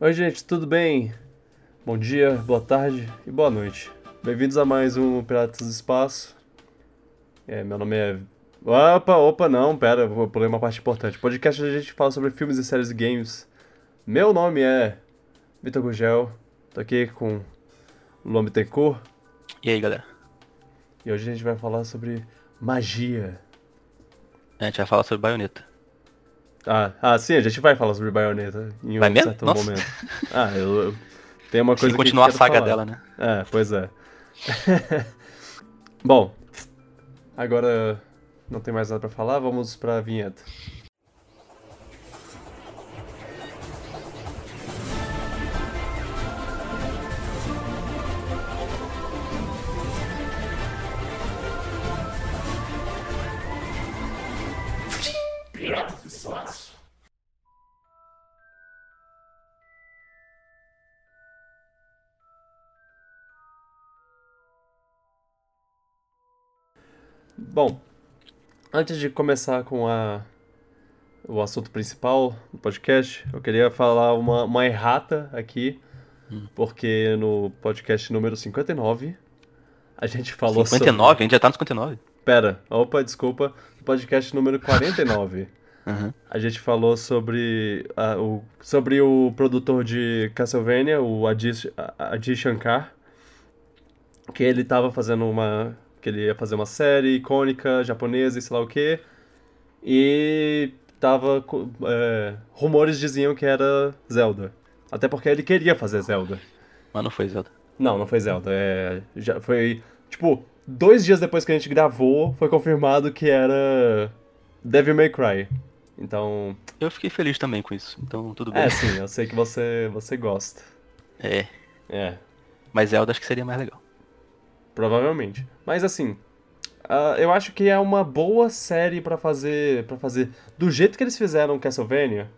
Oi, gente, tudo bem? Bom dia, boa tarde e boa noite. Bem-vindos a mais um Piratas do Espaço. É, meu nome é. Opa, opa, não, pera, eu pulei uma parte importante. Podcast a gente fala sobre filmes e séries e games. Meu nome é Vitor Gugel, tô aqui com Luan Bittencourt E aí, galera? e hoje a gente vai falar sobre magia. A gente vai falar sobre baioneta. Ah, ah, sim, a gente vai falar sobre Bayonetta em um Vai mesmo? certo Nossa. momento. Ah, eu, eu tenho uma coisa que continuar a quero saga falar. dela, né? É, pois é. Bom, agora não tem mais nada pra falar, vamos pra vinheta. Bom, antes de começar com a, o assunto principal do podcast, eu queria falar uma, uma errata aqui, porque no podcast número 59 a gente falou 59? A gente já tá no 59? sobre... Pera, opa, desculpa. No podcast número 49 Uhum. a gente falou sobre, o, sobre o produtor de Castlevania, o Adi, Adi Shankar, que ele tava fazendo uma. Que ele ia fazer uma série icônica japonesa e sei lá o quê. E tava. é, rumores diziam que era Zelda. Até porque ele queria fazer Zelda. Mas não foi Zelda. Não, não foi Zelda. É, já foi. Tipo, dois dias depois que a gente gravou, foi confirmado que era Devil May Cry. Então, Eu fiquei feliz também com isso, então tudo bem. é, sim, eu sei que você, você gosta. É. É, Mas Zelda acho que seria mais legal. Provavelmente. Mas assim, ah, eu acho que é uma boa série pra fazer, para fazer do jeito que eles fizeram Castlevania.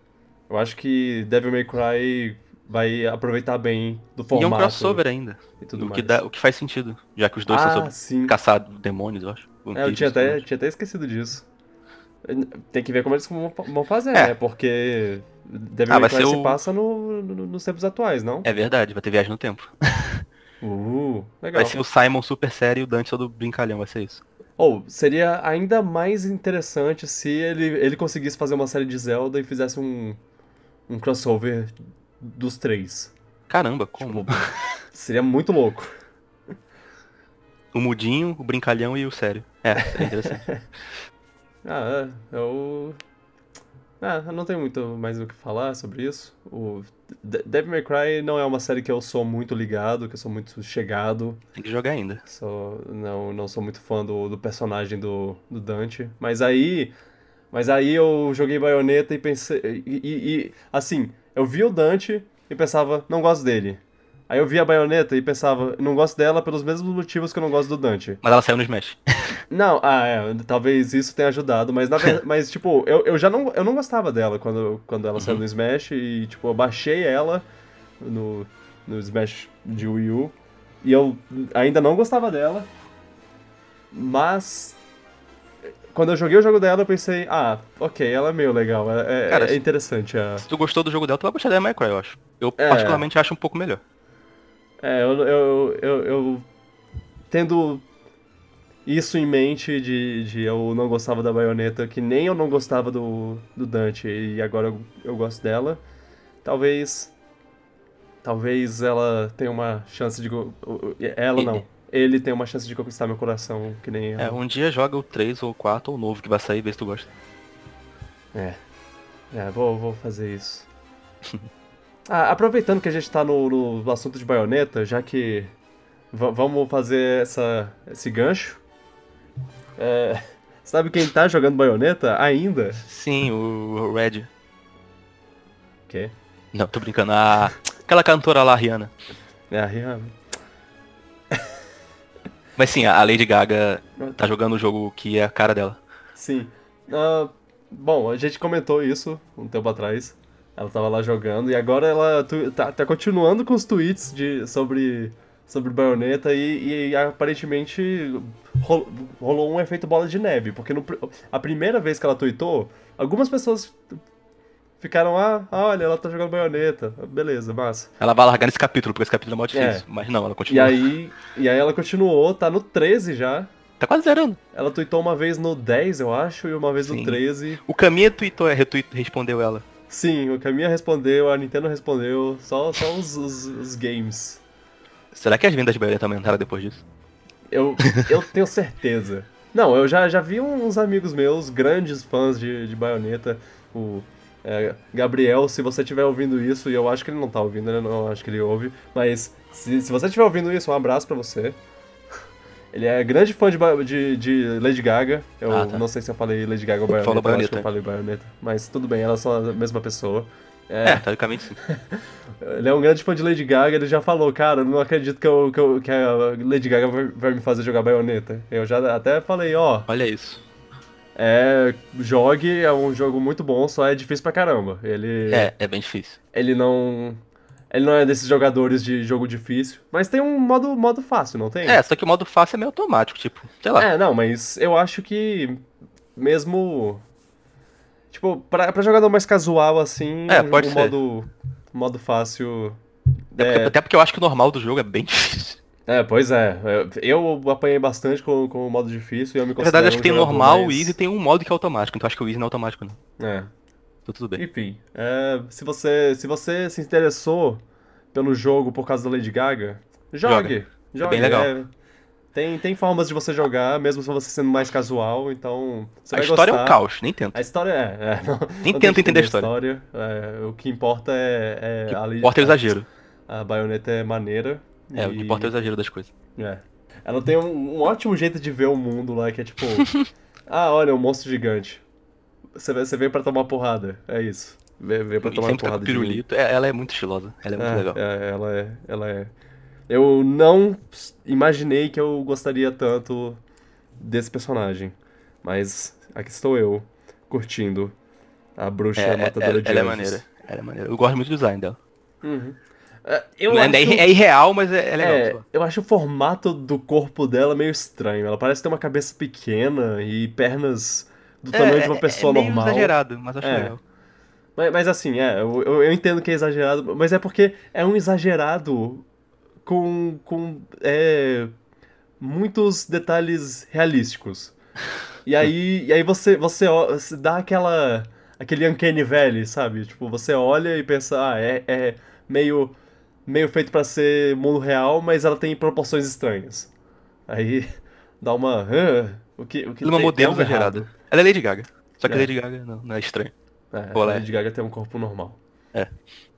Eu acho que Devil May Cry vai aproveitar bem do E é formato um crossover ainda. e tudo o, mais. que dá, o que faz sentido, já que os dois ah, são sobre caçar demônios, eu acho. É, eu tinha até, tinha até esquecido disso. Tem que ver como eles vão fazer, É. né? Porque Devil Ah, May Cry se o- passa no, no- nos tempos atuais, não? É verdade, vai ter viagem no tempo. Uh, legal. Vai ser o Simon super sério e o Dante todo brincalhão, vai ser isso. Ou, seria ainda mais interessante se ele, ele conseguisse fazer uma série de Zelda e fizesse um, um crossover dos três. Caramba, como? Tipo, seria muito louco. O mudinho, o brincalhão e o sério. É, seria interessante. Ah, é, eu... Ah, eu não tenho muito mais o que falar sobre isso. O De- Devil May Cry não é uma série que eu sou muito ligado, que eu sou muito chegado. Tem que jogar ainda. Sou, não, não sou muito fã do, do personagem do, do Dante. Mas aí. Mas aí eu joguei baioneta e pensei. E, e- e, assim, eu vi o Dante e pensava, não gosto dele. Aí eu vi a baioneta e pensava, não gosto dela pelos mesmos motivos que eu não gosto do Dante. Mas ela saiu no Smash. Não, ah, é, talvez isso tenha ajudado, mas na verdade, mas tipo, eu, eu já não, eu não gostava dela quando, quando ela saiu no Smash e tipo, eu baixei ela no, no Smash de Wii U e eu ainda não gostava dela, mas quando eu joguei o jogo dela eu pensei, ah, ok, ela é meio legal, é, é- Cara, é interessante a... Se tu gostou do jogo dela, tu vai gostar da May Cry, eu acho. Eu É. particularmente acho um pouco melhor. É, eu, eu, eu, eu tendo isso em mente de, de eu não gostava da baioneta, que nem eu não gostava do, do Dante, e agora eu, eu gosto dela, talvez. Talvez ela tenha uma chance de. Ela não. Ele tem uma chance de conquistar meu coração, que nem eu. É, um dia joga o 3 ou o 4 ou o novo que vai sair, vê se tu gosta. É. É, vou, vou fazer isso. Ah, aproveitando que a gente tá no, no assunto de baioneta, já que va- vamos fazer essa, esse gancho. É, sabe quem tá jogando baioneta ainda? Sim, o Red. Que? Não, tô brincando. A... Aquela cantora lá, a Rihanna. É a Rihanna. Mas sim, a Lady Gaga tá jogando o jogo que é a cara dela. Sim. Ah, bom, a gente comentou isso um tempo atrás. Ela tava lá jogando e agora ela tá, tá continuando com os tweets de, sobre, sobre baioneta e, e aparentemente ro- rolou um efeito bola de neve. Porque no a primeira vez que ela tweetou, algumas pessoas ficaram, ah, olha, ela tá jogando baioneta. Beleza, massa. Ela vai largar nesse capítulo, porque esse capítulo é mó difícil. É. Mas não, ela E continua. aí, e aí ela continuou, tá no 13 já. Tá quase zerando. Ela tweetou uma vez no 10, eu acho, e uma vez no Sim. 13. O Caminha tweetou, é, retweet, respondeu ela. Sim, o Caminha respondeu, a Nintendo respondeu, só, só os, os, os games. Será que as vendas de baioneta aumentaram depois disso? Eu, eu tenho certeza. Não, eu já, já vi uns amigos meus, grandes fãs de, de Bayonetta, o é, Gabriel, se você estiver ouvindo isso, e eu acho que ele não tá ouvindo, né? Não acho que ele ouve, mas se, se você estiver ouvindo isso, um abraço pra você. Ele é grande fã de, de, de Lady Gaga. Eu Ah, tá. não sei se eu falei Lady Gaga ou Bayonetta, Falou eu acho que Bayonetta. eu falei Bayonetta. Mas tudo bem, elas são a mesma pessoa. É, teoricamente sim. Ele é um grande fã de Lady Gaga, ele já falou, cara, não acredito que, eu, que, eu- que a Lady Gaga vai, vai me fazer jogar baioneta. Eu já até falei, ó, Olha isso. é, jogue, é um jogo muito bom, só é difícil pra caramba. Ele, É, é bem difícil. ele não. Ele não é desses jogadores de jogo difícil. Mas tem um modo, modo fácil, não tem? É, só que o modo fácil é meio automático, tipo, sei lá. É, não, mas eu acho que mesmo. Tipo, pra, pra jogador mais casual assim, É, pode o ser. modo, modo fácil. É porque- até porque eu acho que o normal do jogo é bem difícil. É, pois é. Eu apanhei bastante com, com o modo difícil e eu me Na verdade, considero acho que tem um o jogador normal, mais- easy e tem um modo que é automático. Então acho que o easy não é automático, não. É. Então tudo bem. Enfim, é, se, você, se você se interessou pelo jogo por causa da Lady Gaga, jogue. Jogue. bem legal. é. Tem, tem formas de você jogar, mesmo se você sendo mais casual, então A história é gostar. um caos, nem tenta. A história é. é não, Nem não tenta que entender a história. é, o que importa é. é a Lady- Importa é o exagero. A baioneta é maneira. É, o e- que importa é o exagero das coisas. É. Ela tem um, um ótimo jeito de ver o mundo lá, que é tipo. ah, olha, um monstro gigante. Você, você veio pra tomar porrada. É isso. Vem, vem pra tomar tá porrada mim. pirulito. É, ela é muito estilosa. Ela é muito É, legal. é, ela é. Ela é. Eu não imaginei que eu gostaria tanto desse personagem. Mas aqui estou eu, curtindo a bruxa É, é, matadora ela, de ela é anjos. maneira. Ela é maneira. Eu gosto muito do design dela. Uhum. É, eu é, acho... é irreal, mas é, é legal. É, eu acho o formato do corpo dela meio estranho. Ela parece ter uma cabeça pequena e pernas do tamanho de uma pessoa é meio normal. exagerado, mas acho É. legal. Mas, mas assim, é, eu eu entendo que é exagerado, mas é porque é um exagerado com, com é, muitos detalhes realísticos. E aí, e aí você, você, você dá aquela. aquele uncanny valley, sabe? Tipo, você olha e pensa, ah, é, é meio, meio feito pra ser mundo real, mas ela tem proporções estranhas. Aí dá uma. "Ah, o que, o que Ela é uma tem- modelo exagerada. errado?" Ela é Lady Gaga. Só que É. Lady Gaga não, não é estranho. É, a é- Lady Gaga tem um corpo normal. É.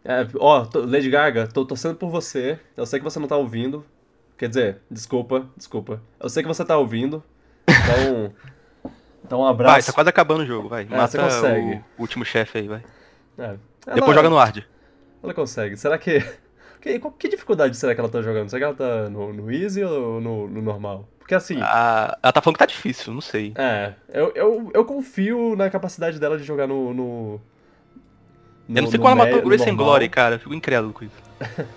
É, ó, tô- Lady Gaga, tô torcendo por você. Eu sei que você não tá ouvindo. Quer dizer, desculpa, desculpa. Eu sei que você tá ouvindo. Então. então um abraço. Vai, tá quase acabando o jogo, vai. É, Mata você consegue. o último chefe aí, vai. É. Ela- Depois joga no hard. Ela consegue. Será que. Que, que dificuldade será que ela tá jogando? Será que ela tá no, no easy ou no, no normal? Porque assim. Ah, ela tá falando que tá difícil, não sei. É, eu, eu, eu confio na capacidade dela de jogar no. no eu não sei quando ela matou o and. Glory, cara. Eu fico incrédulo com isso.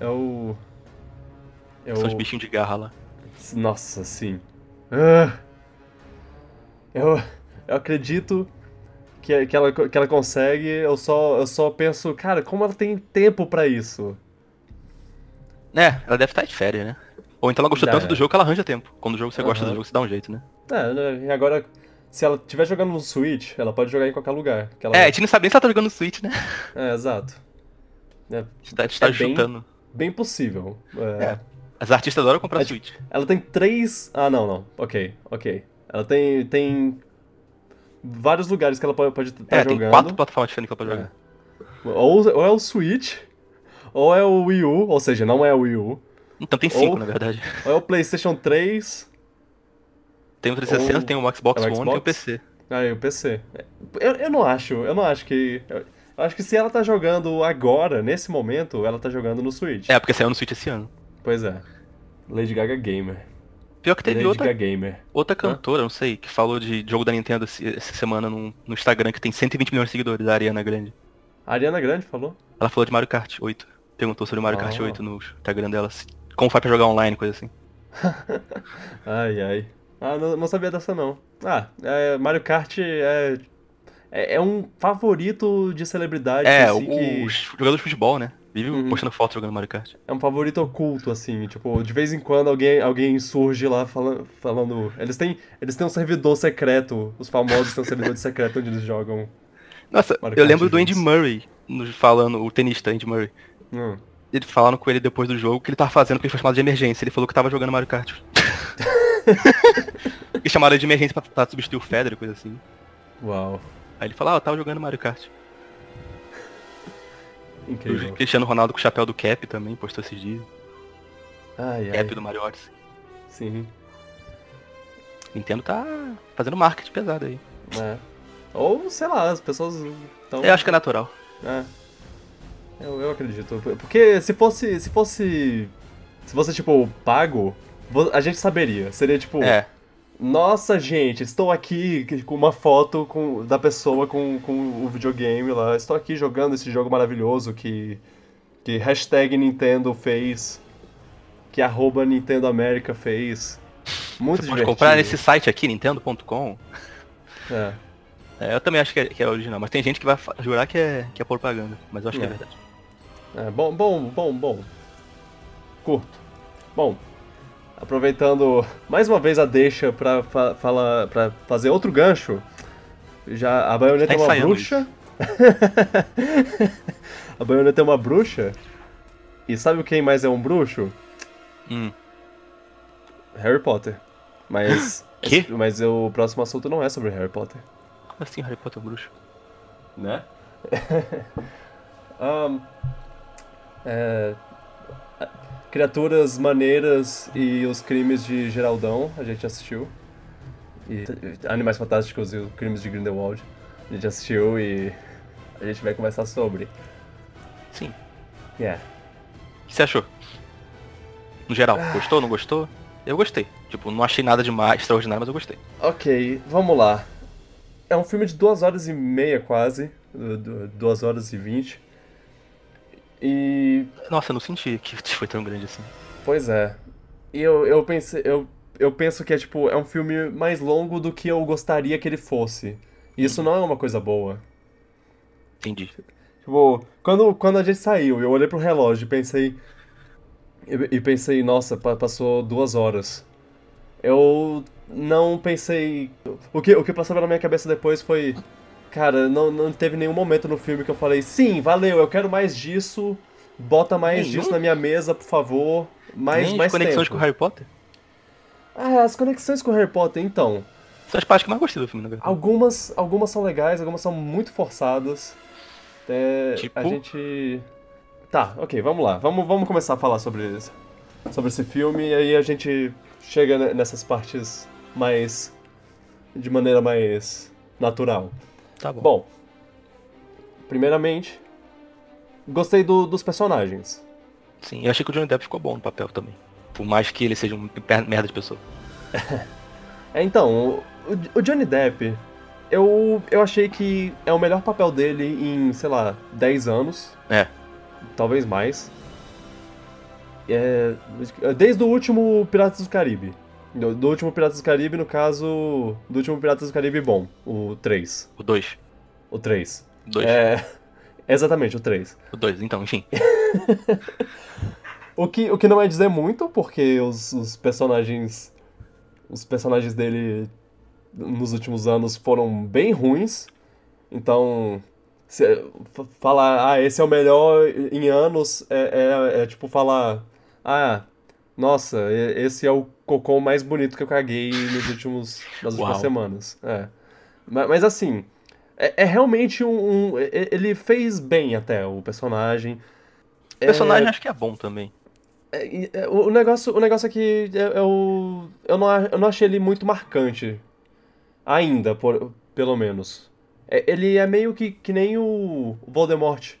É o. É São os bichinhos de garra lá. Nossa, sim. Ah, eu, eu acredito que, que, ela, que ela consegue, eu só, eu só penso, cara, como ela tem tempo pra isso? É, ela deve estar de férias, né? Ou então ela gostou É. tanto do jogo que ela arranja tempo. Quando o jogo você gosta do jogo, você dá um jeito, né? É, né, e agora, se ela estiver jogando no Switch, ela pode jogar em qualquer lugar. Que ela... É, a gente não sabe nem se ela tá jogando no Switch, né? É, exato. É, A gente tá, a gente tá É bem- chutando. bem possível. É, É. As artistas adoram comprar É, Switch. Ela tem três. Ah, não, não. Ok, ok. Ela tem. tem vários lugares que ela pode estar É, jogando. tem quatro plataformas diferentes que ela pode jogar. Ou, ou é o Switch, ou é o Wii U, ou seja, não é o Wii U. Então tem cinco, Ou- na verdade. Ou é o PlayStation 3. Tem o 360, Ou- tem o Xbox é o One e tem o Xbox? PC. Ah, e o PC. Eu, eu não acho, eu não acho que. Eu acho que se ela tá jogando agora, nesse momento, ela tá jogando no Switch. É, porque saiu no Switch esse ano. Pois é. Lady Gaga Gamer. Pior que teve Lady outra, Gaga Gamer. outra cantora, não sei, que falou de jogo da Nintendo essa semana no, no Instagram, que tem 120 milhões de seguidores, a Ariana Grande. A Ariana Grande falou? Ela falou de Mario Kart 8. Perguntou sobre o Mario Kart Oh. 8 no Instagram dela. Como faz pra jogar online, coisa assim. Ai, ai. Ah, não, não sabia dessa não. Ah, é, Mario Kart é. é, é um favorito de celebridade. É, assim, o, que jogador de futebol, né? Vive Uhum. postando foto jogando Mario Kart. é um favorito oculto, assim. Tipo, de vez em quando alguém, alguém surge lá falando, falando. Eles têm, eles têm um servidor secreto. Os famosos têm um servidor secreto onde eles jogam. Nossa, Mario eu Kart lembro do Andy. Murray falando, o tenista Andy Murray. Hum. Ele falando com ele depois do jogo que ele tava fazendo porque ele foi chamado de emergência. Ele falou que tava jogando Mario Kart. e chamaram de emergência pra, pra substituir o Federer, coisa assim. Uau. Aí ele falou, ah, eu tava jogando Mario Kart. Incrível. O Cristiano Ronaldo com o chapéu do Cap também postou esses dias. Ai, ai. Cap do Mario Odyssey. Sim. Nintendo tá fazendo marketing pesado aí. É. Ou, sei lá, as pessoas estão. Eu acho que é natural. É. Eu, eu acredito. Porque se fosse. Se fosse. Se fosse, tipo, pago, a gente saberia. Seria tipo. É. Nossa, gente, estou aqui com uma foto com, da pessoa com, com o videogame lá. Estou aqui jogando esse jogo maravilhoso que. Que hashtag Nintendo fez. Que arroba Nintendo América fez. Muito Você pode divertido. comprar nesse site aqui, nintendo.com. É. É, eu também acho que é, que é original, mas tem gente que vai jurar que é, que é propaganda. Mas eu acho que é É. verdade. É, bom, bom, bom, bom. Curto. Bom, aproveitando mais uma vez a deixa pra, fa falar, pra fazer outro gancho. Já a baioneta Tá é uma bruxa. a baioneta é uma bruxa. E sabe quem mais é um bruxo? Hum. Harry Potter. Mas. Quê? Mas o próximo assunto não é sobre Harry Potter. Como assim Harry Potter é um bruxo? né? Ahn, é, criaturas maneiras e os crimes de Geraldão, a gente assistiu. E Animais Fantásticos e os crimes de Grindelwald, a gente assistiu e a gente vai conversar sobre. Sim. Yeah. O que você achou? No geral, gostou, não gostou? Eu gostei. Tipo, não achei nada demais, extraordinário, mas eu gostei. Ok, vamos lá. É um filme de duas horas e meia quase, du- duas horas e vinte. E Nossa, eu não senti que foi tão grande assim. Pois é. E eu, eu pensei. Eu, eu penso que é tipo, é um filme mais longo do que eu gostaria que ele fosse. E isso não é uma coisa boa. Entendi. Tipo, quando, quando a gente saiu, eu olhei pro relógio e pensei. E, e pensei, nossa, pa- passou duas horas. Eu não pensei. O que, o que passou pela minha cabeça depois foi. Cara, não, não teve nenhum momento no filme que eu falei, sim, valeu, eu quero mais disso. Bota mais Nenhum? disso na minha mesa, por favor. Mais, Nem mais conexões tempo. com o Harry Potter? Ah, as conexões com o Harry Potter, então. São as partes que eu mais gostei do filme, na verdade. Algumas, algumas são legais, algumas são muito forçadas. É, Tipo? A gente. Tá, ok, vamos lá. Vamos, vamos começar a falar sobre, sobre esse filme e aí a gente chega ne- nessas partes mais. de maneira mais natural. Tá bom. Bom, primeiramente, gostei do- dos personagens. Sim, eu achei que o Johnny Depp ficou bom no papel também. Por mais que ele seja um merda de pessoa. É, então, o, o Johnny Depp, eu, eu achei que é o melhor papel dele em, sei lá, 10 anos. É. Talvez mais. É, desde o último Piratas do Caribe. Do, do último Piratas do Caribe, no caso, do último Piratas do Caribe bom, o 3. O 2. O 3. O 2. É, exatamente, o 3. O 2, então, enfim. O que, o que não é dizer muito, porque os, os personagens. Os personagens dele nos últimos anos foram bem ruins. Então. falar, ah, esse é o melhor em anos é, é, é tipo falar. Ah, nossa, esse é o cocô mais bonito que eu caguei nos últimos, nas últimas Uau. semanas. É. Ma- Mas, assim. É, é realmente um, um- Ele fez bem até o personagem. O personagem acho que é bom também. É, é, o negócio, o negócio é que eu, eu, eu, não, eu não achei ele muito marcante. Ainda, por, pelo menos. É, ele é meio que, que nem o Voldemort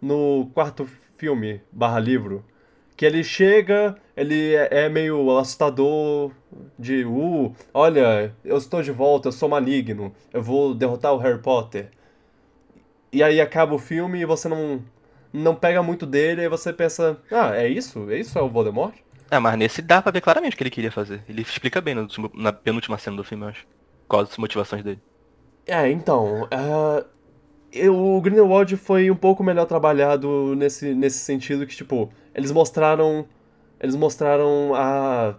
no quarto filme, barra livro. Que ele chega, ele é, é meio assustador, de, uh, olha, eu estou de volta, eu sou maligno, eu vou derrotar o Harry Potter. E aí acaba o filme e você não, não pega muito dele, aí você pensa, ah, é isso? É isso é o Voldemort? É, mas nesse dá pra ver claramente o que ele queria fazer. Ele explica bem no na penúltima cena do filme, eu acho. Quais as motivações dele. É, então. Uh, eu, o Grindelwald foi um pouco melhor trabalhado nesse, nesse sentido que, tipo, eles mostraram. Eles mostraram a.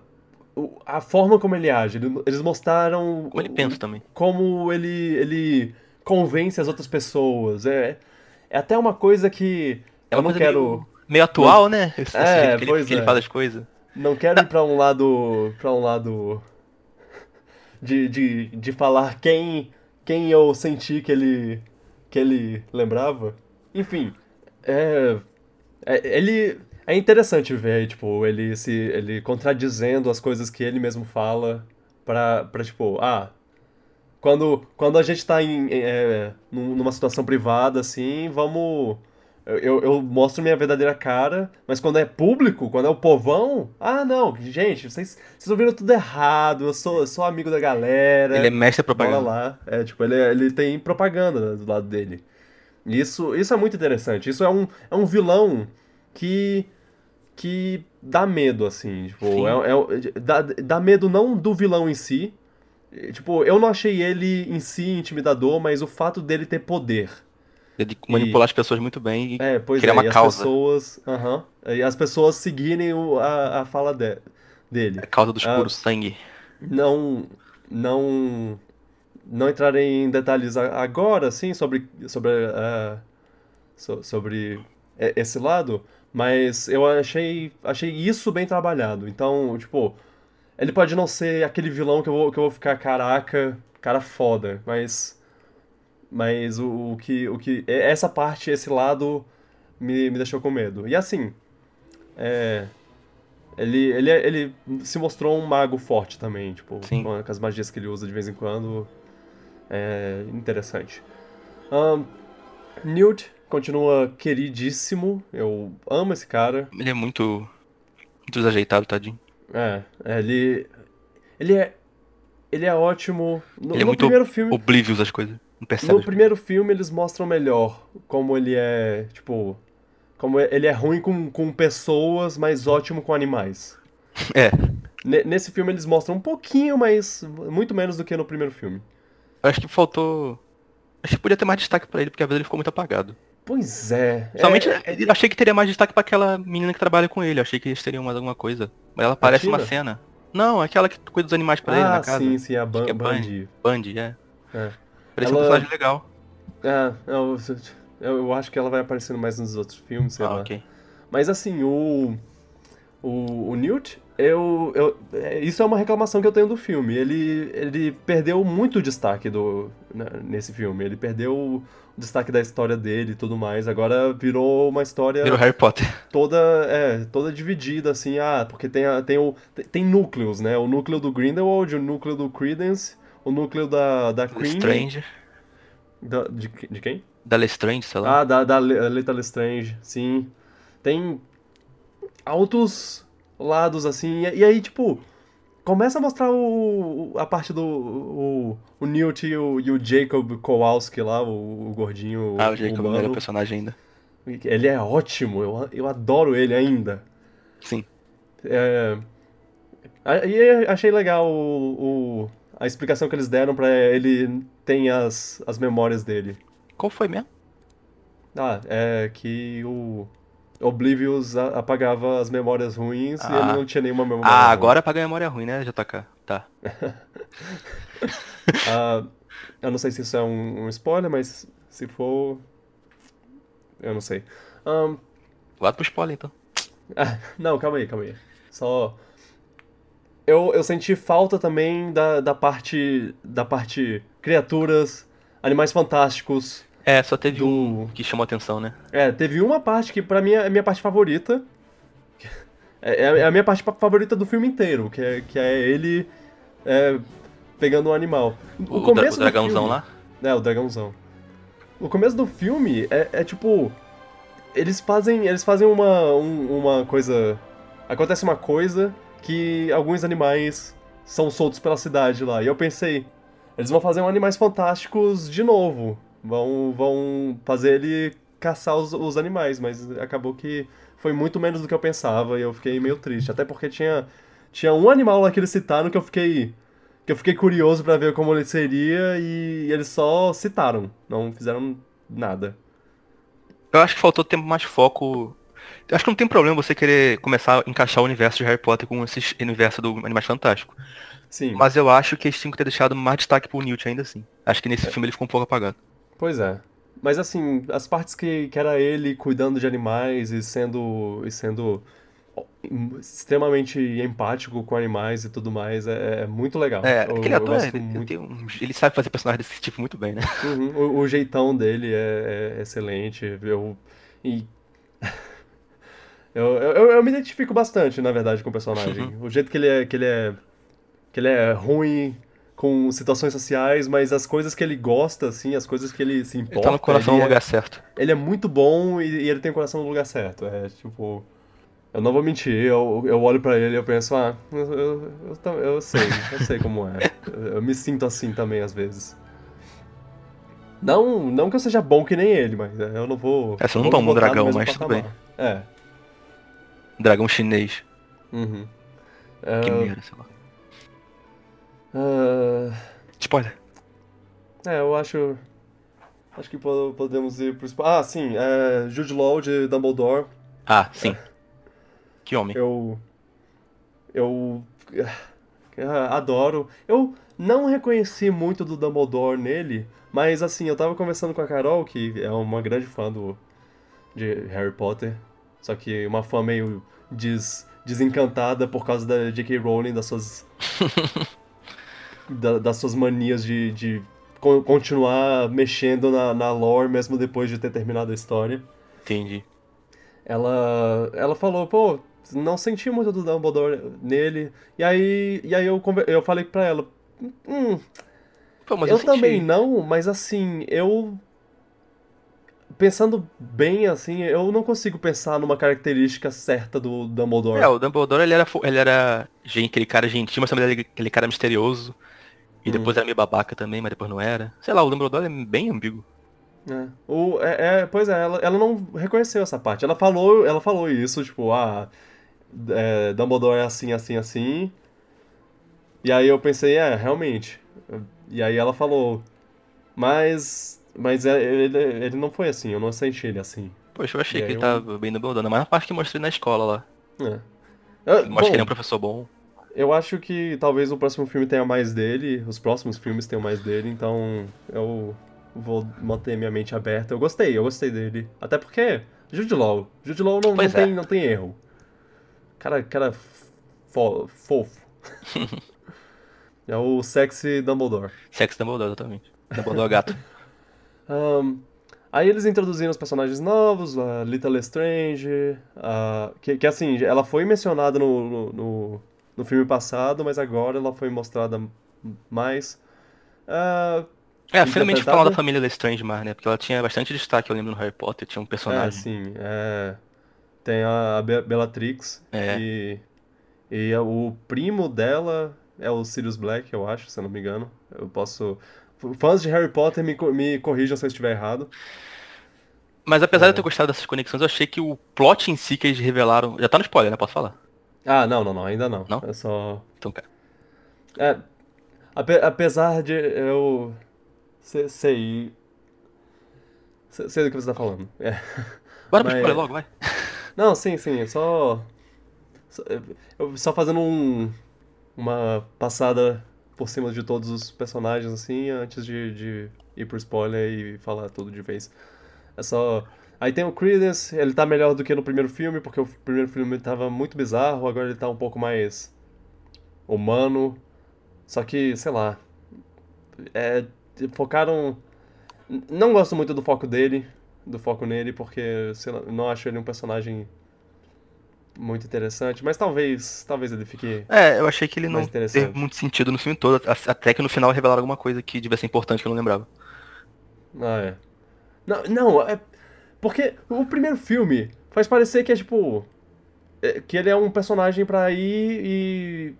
A forma como ele age. Eles mostraram. Como ele pensa também. Como ele, ele convence as outras pessoas. É, é até uma coisa que. É eu não quero. Meio, meio atual, não... né? Esse, é, que, pois ele, que é. ele faz as coisas. Não quero ir pra um lado. pra um lado. De, de, de falar quem, quem eu senti que ele. que ele lembrava. Enfim. É. é ele. É interessante ver, tipo, ele se. ele contradizendo as coisas que ele mesmo fala pra, pra tipo, ah. Quando, quando a gente tá em, é, numa situação privada, assim, vamos eu, eu, mostro minha verdadeira cara, mas quando é público, quando é o povão, ah não, gente, vocês, vocês ouviram tudo errado, eu sou, eu sou amigo da galera. Ele é mestre propaganda. lá. É, tipo, ele, ele tem propaganda do lado dele. Isso, isso é muito interessante. Isso é um, é um vilão que. Que dá medo, assim. Tipo, é, é, dá, dá medo não do vilão em si. Tipo, eu não achei ele em si intimidador, mas o fato dele ter poder. Ele manipular e... as pessoas muito bem e é, pois criar é, uma e causa. As pessoas, uh -huh, e as pessoas seguirem o, a, a fala de, dele. A causa do escuro, uh, sangue. Não. Não. Não entrarem em detalhes agora, sim, sobre. Sobre. Uh, so, sobre esse lado. Mas eu achei. Achei isso bem trabalhado. Então, tipo. Ele pode não ser aquele vilão que eu vou, que eu vou ficar, caraca, cara foda, mas mas o, o, que, o que. Essa parte, esse lado, me, me deixou com medo. E assim. É, ele, ele, ele se mostrou um mago forte também, tipo, Sim. com as magias que ele usa de vez em quando. É interessante. Um, Newt continua queridíssimo. Eu amo esse cara. Ele é muito. Desajeitado, tadinho. É, ele. Ele é. Ele é ótimo. No, ele é no muito primeiro filme. oblivious as coisas. Não percebe. No primeiro filme eles mostram melhor como ele é, tipo, como ele é ruim com, com pessoas, mas ótimo com animais. É. N nesse filme eles mostram um pouquinho, mas muito menos do que no primeiro filme. Eu acho que faltou. Acho que podia ter mais destaque para ele, porque a vez ele ficou muito apagado. Pois é. Somente é... eu achei que teria mais destaque para aquela menina que trabalha com ele. Achei que eles teriam mais alguma coisa. Mas ela aparece uma cena. Não, aquela que cuida dos animais pra ah, ele na casa. Sim, sim, a Ban é Bundy. Bundy, é. é. Parece ela... um personagem legal. É, eu, eu, eu, acho que ela vai aparecendo mais nos outros filmes, sei ah, lá. ok. Mas assim, o. O, o Newt, eu, eu. Isso é uma reclamação que eu tenho do filme. Ele, ele perdeu muito destaque do, né, nesse filme. Ele perdeu o destaque da história dele e tudo mais. Agora virou uma história. Virou Harry Potter. Toda, é, toda dividida, assim, ah, porque tem, a, tem, o, tem, tem núcleos, né? O núcleo do Grindelwald, o núcleo do Credence, o núcleo da, da Cream. Strange. Da, de, de quem? Da Lestrange, sei lá. Ah, da, da Leta Lestrange, sim. Tem altos lados, assim, e, aí, tipo, começa a mostrar o, a parte do o, o Newt e o, e o Jacob Kowalski lá, o, o gordinho Ah, o Jacob humano. não era personagem ainda. Ele é ótimo, eu, eu adoro ele ainda. Sim. É, e achei legal o, o, a explicação que eles deram pra ele ter as, as memórias dele. Qual foi mesmo? Ah, é que o Oblivious apagava as memórias ruins Ah. e ele não tinha nenhuma memória Ah, ruim. agora apaga a memória ruim, né, JK? Tá. Ah, eu não sei se isso é um, um spoiler, mas se for. Eu não sei. Ahn, Vai pro spoiler então. ah, não, calma aí, calma aí. Só. Eu, eu senti falta também da, da parte. Da parte. Criaturas, animais fantásticos. É, só teve Do- um que chamou atenção, né? É, teve uma parte que pra mim é a minha parte favorita. É, é a minha parte pa- favorita do filme inteiro, que é, que é ele é, pegando um animal. O, o do dragãozão filme- lá. É, o dragãozão. O começo do filme é, é tipo. Eles fazem. Eles fazem uma, um- uma coisa. Acontece uma coisa que alguns animais são soltos pela cidade lá. E eu pensei, eles vão fazer um Animais Fantásticos de novo. Vão, vão fazer ele caçar os, os animais, mas acabou que foi muito menos do que eu pensava e eu fiquei meio triste. Até porque tinha, tinha um animal lá que eles citaram que eu fiquei. que eu fiquei curioso pra ver como ele seria e eles só citaram, não fizeram nada. Eu acho que faltou tempo mais foco. Eu acho que não tem problema você querer começar a encaixar o universo de Harry Potter com esse universo do Animais Fantásticos. Sim. Mas eu acho que eles tinham que ter deixado mais destaque pro Newt ainda assim. Acho que nesse filme ele ficou um pouco apagado. Pois é. Mas assim, as partes que, que era ele cuidando de animais e sendo. e sendo extremamente empático com animais e tudo mais é, é muito legal. É, Eu- aquele ator, ele, muito. um- ele sabe fazer personagem desse tipo muito bem, né? Uhum, o, o jeitão dele é, é excelente. Eu. E. Eu, eu, eu me identifico bastante, na verdade, com o personagem. O jeito que ele é. que ele é. que ele é ruim com situações sociais, mas as coisas que ele gosta, assim, as coisas que ele se importa. Ele tá no coração no é- lugar certo. ele é muito bom e, e ele tem o coração no lugar certo. É tipo. Eu não vou mentir, eu, eu olho pra ele e eu penso, ah, eu, eu, eu, eu sei, eu sei como é. Eu, eu me sinto assim também às vezes. Não, não que eu seja bom que nem ele, mas é, eu não vou. É, você não toma um dragão, mas tudo patamar. É. Dragão chinês. Uhum. Que É, merda, sei lá. Ah, Spoiler. é, eu acho. Acho que po- podemos ir pro. Ah, sim, é, Jude Law de Dumbledore. Ah, sim. Que homem. Eu. Eu. ah, Adoro. Eu não reconheci muito do Dumbledore nele, mas assim, eu tava conversando com a Carol, que é uma grande fã do. de Harry Potter. Só que uma fã meio des, desencantada por causa da J.K. Rowling, das suas. da- das suas manias de, de con- continuar mexendo na, na lore mesmo depois de ter terminado a história Entendi. ela ela falou, pô, não senti muito do Dumbledore nele. E aí, e aí eu, eu falei pra ela, hum, Pô, mas eu, senti. também não, mas assim, eu pensando bem assim, eu não consigo pensar numa característica certa do Dumbledore. É, o Dumbledore ele era, ele era aquele cara gentil, mas também era aquele cara misterioso. E Hum. depois era meio babaca também, mas depois não era. Sei lá, o Dumbledore é bem ambíguo. É. O, é, é, pois é, ela, ela não reconheceu essa parte. Ela falou, ela falou isso, tipo, ah, é, Dumbledore é assim, assim, assim. E aí eu pensei, é, realmente. E aí ela falou, mas, mas é, ele, ele não foi assim, eu não senti ele assim. Poxa, eu achei E que ele tava bem Dumbledore, mas na parte que eu mostrei na escola lá. É. Eu, Mostra que ele é um bom, professor bom. Eu acho que talvez o próximo filme tenha mais dele, os próximos filmes tenham mais dele, então eu vou manter minha mente aberta. Eu gostei, eu gostei dele. Até porque, Jude Law, Jude Law não, não, Pois é. tem, não tem erro. Cara, cara fo- fofo. é o sexy Dumbledore. Sexo Dumbledore, exatamente. Dumbledore gato. Ahn, aí eles introduziram os personagens novos, a Little Lestrange, a, que, que assim, ela foi mencionada no, no, no, no filme passado, mas agora ela foi mostrada mais. Ah, É, finalmente falar da família Lestrange mais, né? Porque ela tinha bastante destaque, eu lembro no Harry Potter, tinha um é, personagem. sim, é, tem a Be- Bellatrix É. e, e o primo dela é o Sirius Black, eu acho, se eu não me engano. Eu posso... Fãs de Harry Potter me, me corrijam se eu estiver errado. Mas apesar de É. eu ter gostado dessas conexões, eu achei que o plot em si que eles revelaram. Já tá no spoiler, né? Posso falar? Ah, não, não, não, ainda não. Não? É só... Então, cara. É, ape- apesar de eu sei, sei, do que você tá falando. É. Bora pro Mas- spoiler logo, vai. Não, sim, sim, é só, só, eu- só fazendo um, uma passada por cima de todos os personagens, assim, antes de, de ir pro spoiler e falar tudo de vez. É só... Aí tem o Credence, ele tá melhor do que no primeiro filme, porque o primeiro filme tava muito bizarro, agora ele tá um pouco mais humano. Só que, sei lá, é, focaram... Não gosto muito do foco dele, do foco nele, porque sei lá, não acho ele um personagem muito interessante, mas talvez, talvez ele fique... É, eu achei que ele não teve muito sentido no filme todo, até que no final revelaram alguma coisa que devia ser importante que eu não lembrava. Ah, é. Não, não, é... Porque o primeiro filme faz parecer que é tipo... é, que ele é um personagem pra ir e...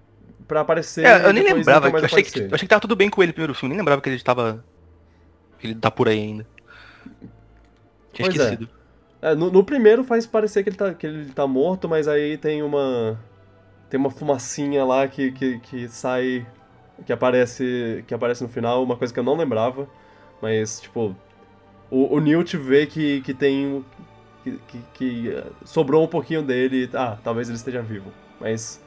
pra aparecer É, eu nem lembrava, eu achei, que, eu achei que tava tudo bem com ele no primeiro filme, nem lembrava que ele tava. que ele tá por aí ainda. Tinha Pois é. esquecido. É, no, no primeiro faz parecer que ele, tá, que ele tá morto, mas aí tem uma. Tem uma fumacinha lá que, que, que sai que aparece que aparece no final, uma coisa que eu não lembrava, mas tipo o, o Newt vê que, que tem que, que, que eh, sobrou um pouquinho dele, ah, talvez ele esteja vivo, mas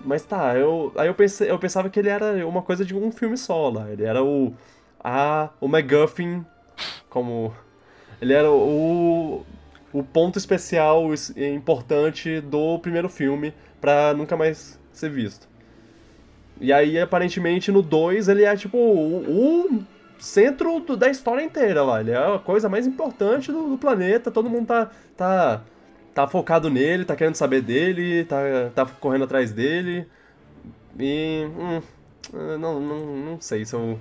mas tá, eu aí eu pensei, eu pensava que ele era uma coisa de um filme só lá, ele era o a o MacGuffin como ele era o o ponto especial importante do primeiro filme para nunca mais ser visto. E aí, aparentemente, no 2 ele é tipo o, o centro do, da história inteira lá. Ele é a coisa mais importante do, do, planeta, todo mundo tá, tá, tá focado nele, tá querendo saber dele, tá, tá correndo atrás dele. E. Hum, não, não, não sei se eu.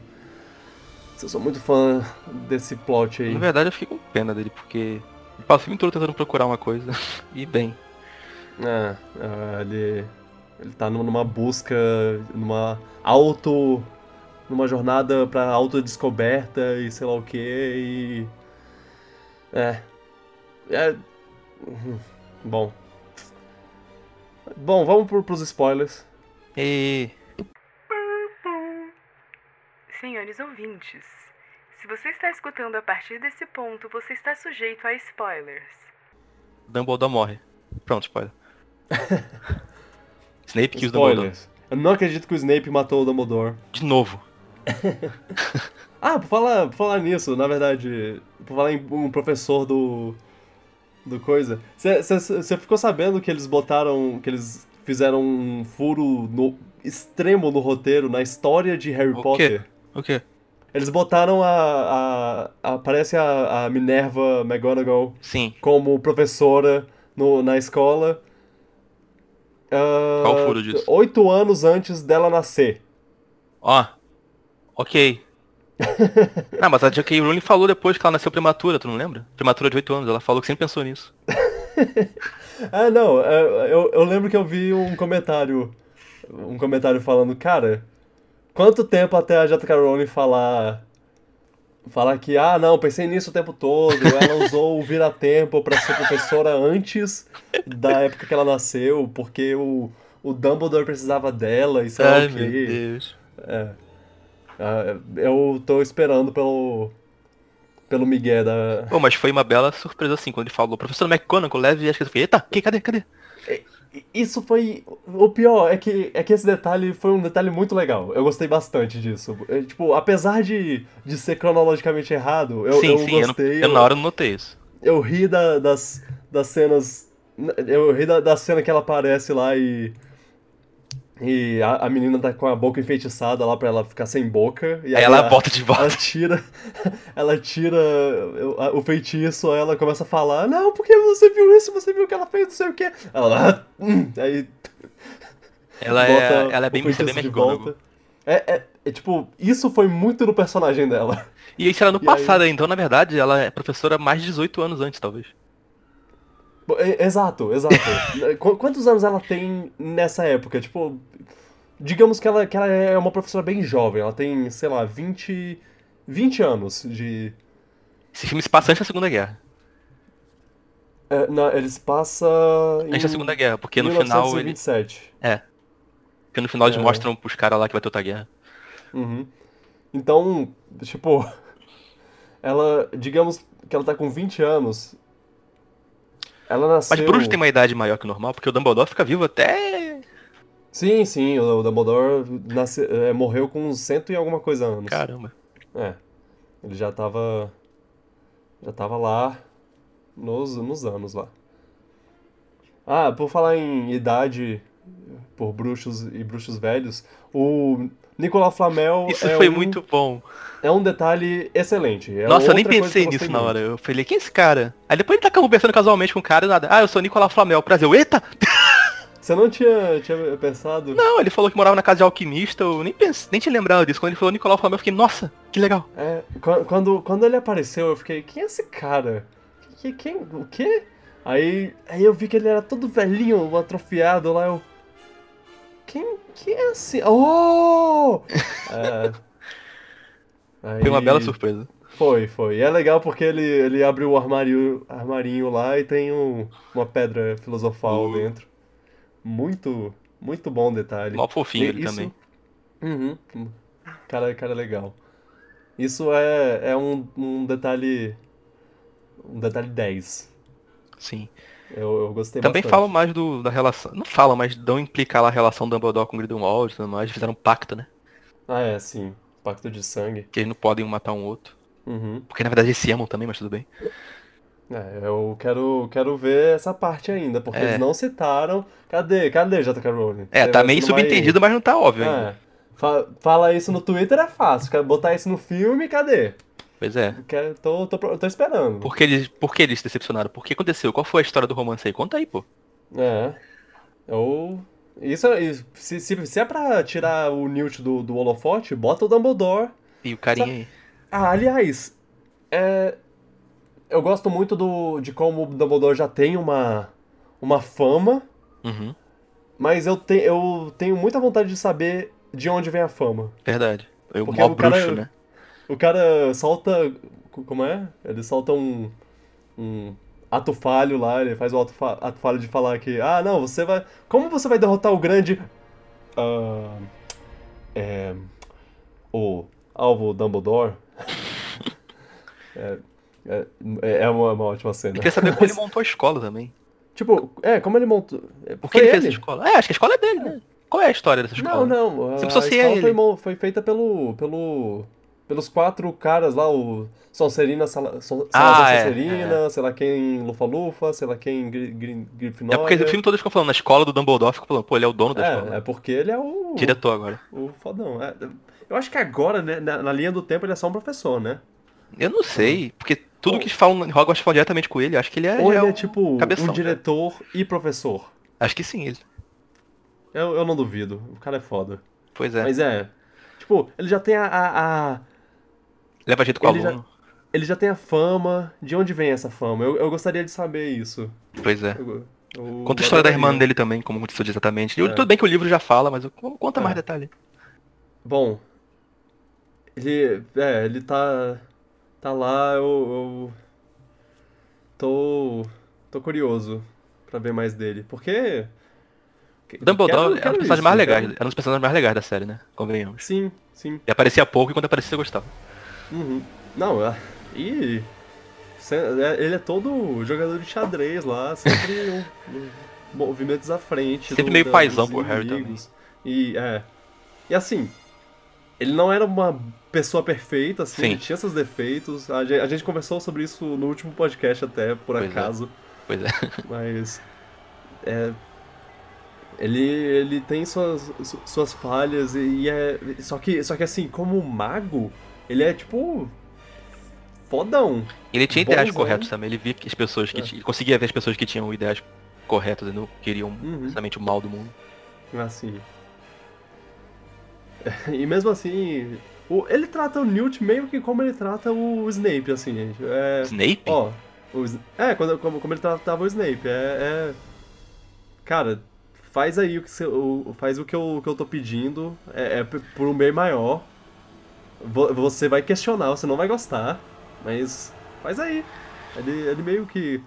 Se eu sou muito fã desse plot aí. Na verdade, eu fico com pena dele, porque passa o filme todo tentando procurar uma coisa. e bem. É, é, ele. Ele tá numa busca, numa auto. Numa jornada pra autodescoberta e sei lá o que e. É. É. Bom. Bom, vamos pro, pros spoilers. E. Senhores ouvintes, se você está escutando a partir desse ponto, você está sujeito a spoilers. Dumbledore morre. Pronto, spoiler. Snape que o Dumbledore. Eu não acredito que o Snape matou o Dumbledore. De novo. ah, por falar, por falar nisso, na verdade, por falar em um professor do. do coisa. Você ficou sabendo que eles botaram. que eles fizeram um furo no, extremo no roteiro, na história de Harry o Potter? Quê? O quê? Eles botaram a. a, a parece a, a Minerva McGonagall Sim. como professora no, na escola. Uh, Qual o furo disso? Oito anos antes dela nascer. Ó. ok. não, mas a J.K. Rowling falou depois que ela nasceu prematura, tu não lembra? Prematura de 8 anos, ela falou que sempre pensou nisso. ah, não, é, eu, eu lembro que eu vi um comentário, um comentário falando, cara, Quanto tempo até a J.K. Rowling falar falar que, ah, não, pensei nisso o tempo todo, ela usou o vira-tempo para ser professora antes da época que ela nasceu, porque o, o Dumbledore precisava dela e sei lá Ai, o quê. meu Deus. É. Ah, eu tô esperando pelo pelo Miguel da... Pô, mas foi uma bela surpresa assim, quando ele falou, professor McConaughey, leve e acho que eu fiquei, eita, que, cadê, cadê? Isso foi. O pior é que, é que esse detalhe foi um detalhe muito legal. Eu gostei bastante disso. É, tipo, apesar de, de ser cronologicamente errado, eu, sim, eu sim, gostei. Eu, eu, na hora não notei isso. Eu ri da, das, das cenas. Eu ri da, da cena que ela aparece lá e. E a, a, menina tá com a boca enfeitiçada lá pra ela ficar sem boca. E aí, aí ela bota de volta. Ela tira, ela tira o, feitiço, aí ela começa a falar, não, porque você viu isso, você viu o que ela fez, não sei o que. Ela hum", aí. Ela é, ela é bem Mr. McGonagall. É, é, é, tipo, isso foi muito do personagem dela. E isso era no e passado, aí... então na verdade ela é professora mais de 18 anos antes, talvez. Exato, exato. Quantos anos ela tem nessa época? Tipo, digamos que ela, que ela é uma professora bem jovem, ela tem, sei lá, 20, 20 anos de. Esse filme se passa antes da Segunda Guerra. É, não, ele se passa. Antes da Segunda Guerra, porque no 1927. final. Ele... É. Porque no final eles é. mostram pros caras lá que vai ter outra guerra. Uhum. Então, tipo. Ela. Digamos que ela tá com 20 anos. Ela nasceu... Mas Bruxo tem uma idade maior que o normal, porque o Dumbledore fica vivo até... Sim, sim, o Dumbledore nasce, é, morreu com cento e alguma coisa anos. Caramba. É, ele já tava... Já tava lá nos, nos anos lá. Ah, por falar em idade por bruxos e bruxos velhos, o Nicolas Flamel. Isso é foi um, muito bom. É um detalhe excelente. É Nossa, eu nem pensei nisso na hora. Eu falei, quem é esse cara? Aí depois ele tá conversando casualmente com o cara e nada. Ah, eu sou Nicolas Flamel. Prazer. Eu, Eita! Você não tinha, tinha pensado? Não, ele falou que morava na casa de alquimista, eu nem pensei, nem tinha lembrado disso. Quando ele falou Nicolau Flamel, eu fiquei, nossa, que legal. É, quando, quando ele apareceu, eu fiquei, quem é esse cara? Quem, quem, o quê? Aí, aí eu vi que ele era todo velhinho, atrofiado lá, eu... Quem, quem é assim? Oh! é, aí... Foi uma bela surpresa. Foi, foi. E é legal porque ele, ele abre o armário, armarinho lá e tem um, uma pedra filosofal uh. dentro. Muito, muito bom detalhe. Mó fofinho ele isso, também. Uhum. Cara, cara legal. Isso é, é um, um detalhe. Um detalhe 10. Sim. Eu, eu gostei Também bastante. falam mais do, da relação. Não falam, mas dão implicar lá a relação Dumbledore com Grindelwald e tudo mais. Fizeram um pacto, né? Ah, é, sim. Pacto de sangue. Que eles não podem um matar um outro. Uhum. Porque na verdade eles se amam também, mas tudo bem. É, eu quero, quero ver essa parte ainda, porque É. eles não citaram. Cadê? Cadê J.K. Rowling? É, Você- tá meio vai- subentendido, mas não tá óbvio ainda. É. Fa- Fala isso no Twitter é fácil. Quero botar isso no filme, cadê? Pois é. Quero, tô, tô, tô esperando. Por que, eles, por que eles se decepcionaram? Por que aconteceu? Qual foi a história do romance aí? Conta aí, pô. É. Ou. Isso, isso- se, se, se é pra tirar o Newt do, do holofote, bota o Dumbledore. E o carinha aí. Ah, aliás, é, eu gosto muito do, de como o Dumbledore já tem uma, uma fama, Uhum. mas eu, te, eu tenho muita vontade de saber de onde vem a fama. Verdade. O Porque maior o cara- bruxo, né? O cara solta. co- Como é? Ele solta um. um ato falho lá, ele faz o ato, fa- ato falho de falar que. Ah, não, você vai. Como você vai derrotar o grande. ah, é. O alvo Dumbledore? é, é, é uma, uma ótima cena. Eu queria saber como ele montou a escola também. Tipo, é, como ele montou. Por que Foi ele fez essa escola? É, acho que a escola é dele, né? Qual é a história dessa escola? Não, não. A, associei a a escola foi, ele. foi feita pelo, pelo, pelos quatro caras lá, o Sonserina, Sala, Son, Ah, Salazar é, Sonserina, sei lá quem Lufa-Lufa, sei lá quem Gri, Gri, É Grifinória. porque o filme todo ficam falando, na escola do Dumbledore, ficam falando, pô, ele é o dono da escola. É, é porque ele é o, Diretor agora. o fodão. É, eu acho que agora, né, na, na linha do tempo, ele é só um professor, né? Eu não sei, porque tudo que falam em Hogwarts falam diretamente com ele, acho que ele é, Ou ele é um tipo cabeção, um né? diretor e professor. Acho que sim, ele. Eu, eu não duvido, o cara é foda. Pois é. Mas é, tipo, ele já tem a- a Leva jeito com o ele já- aluno. Ele já tem a fama. De onde vem essa fama? Eu, eu gostaria de saber isso. Pois é. Eu- eu Conta a história da irmã dele também, como aconteceu exatamente. É. Tudo bem que o livro já fala, mas conta mais É. detalhe. Bom, ele. É, ele tá. Tá lá, eu. eu tô. tô curioso pra ver mais dele. Porque. O Dumbledore quero- é um quero dos personagens isso, mais legais. É um dos personagens mais legais da série, né? Convenhamos. Sim, sim. E aparecia pouco e quando aparecia você gostava. Uhum. Não, é- e. é- Ele é todo jogador de xadrez lá, sempre um, um movimentos à frente. Sempre do- meio da- paizão pro Harry inimigos. E é. E assim, ele não era uma pessoa perfeita, assim, Sim. ele tinha seus defeitos. A gente, a gente conversou sobre isso no último podcast até, por Pois é. acaso. Pois é. Mas. É. Ele, ele tem suas, su- suas falhas e é. Só que, só que assim, como mago, ele é tipo. Fodão. Ele tinha ideais Bonzão. corretos também. Ele via que as pessoas que É. conseguia ver as pessoas que tinham ideais corretas e não queriam Uhum. o mal do mundo. Assim. E mesmo assim. O, ele trata o Newt meio que como ele trata o Snape, assim, gente. É. Snape? Ó, o é, quando, como, como ele tratava o Snape. É, é- Cara, faz aí o que, o, faz o que eu, que eu tô pedindo. É, é por um bem maior. Vo- Você vai questionar, você não vai gostar. Mas faz aí. Ele, ele meio que.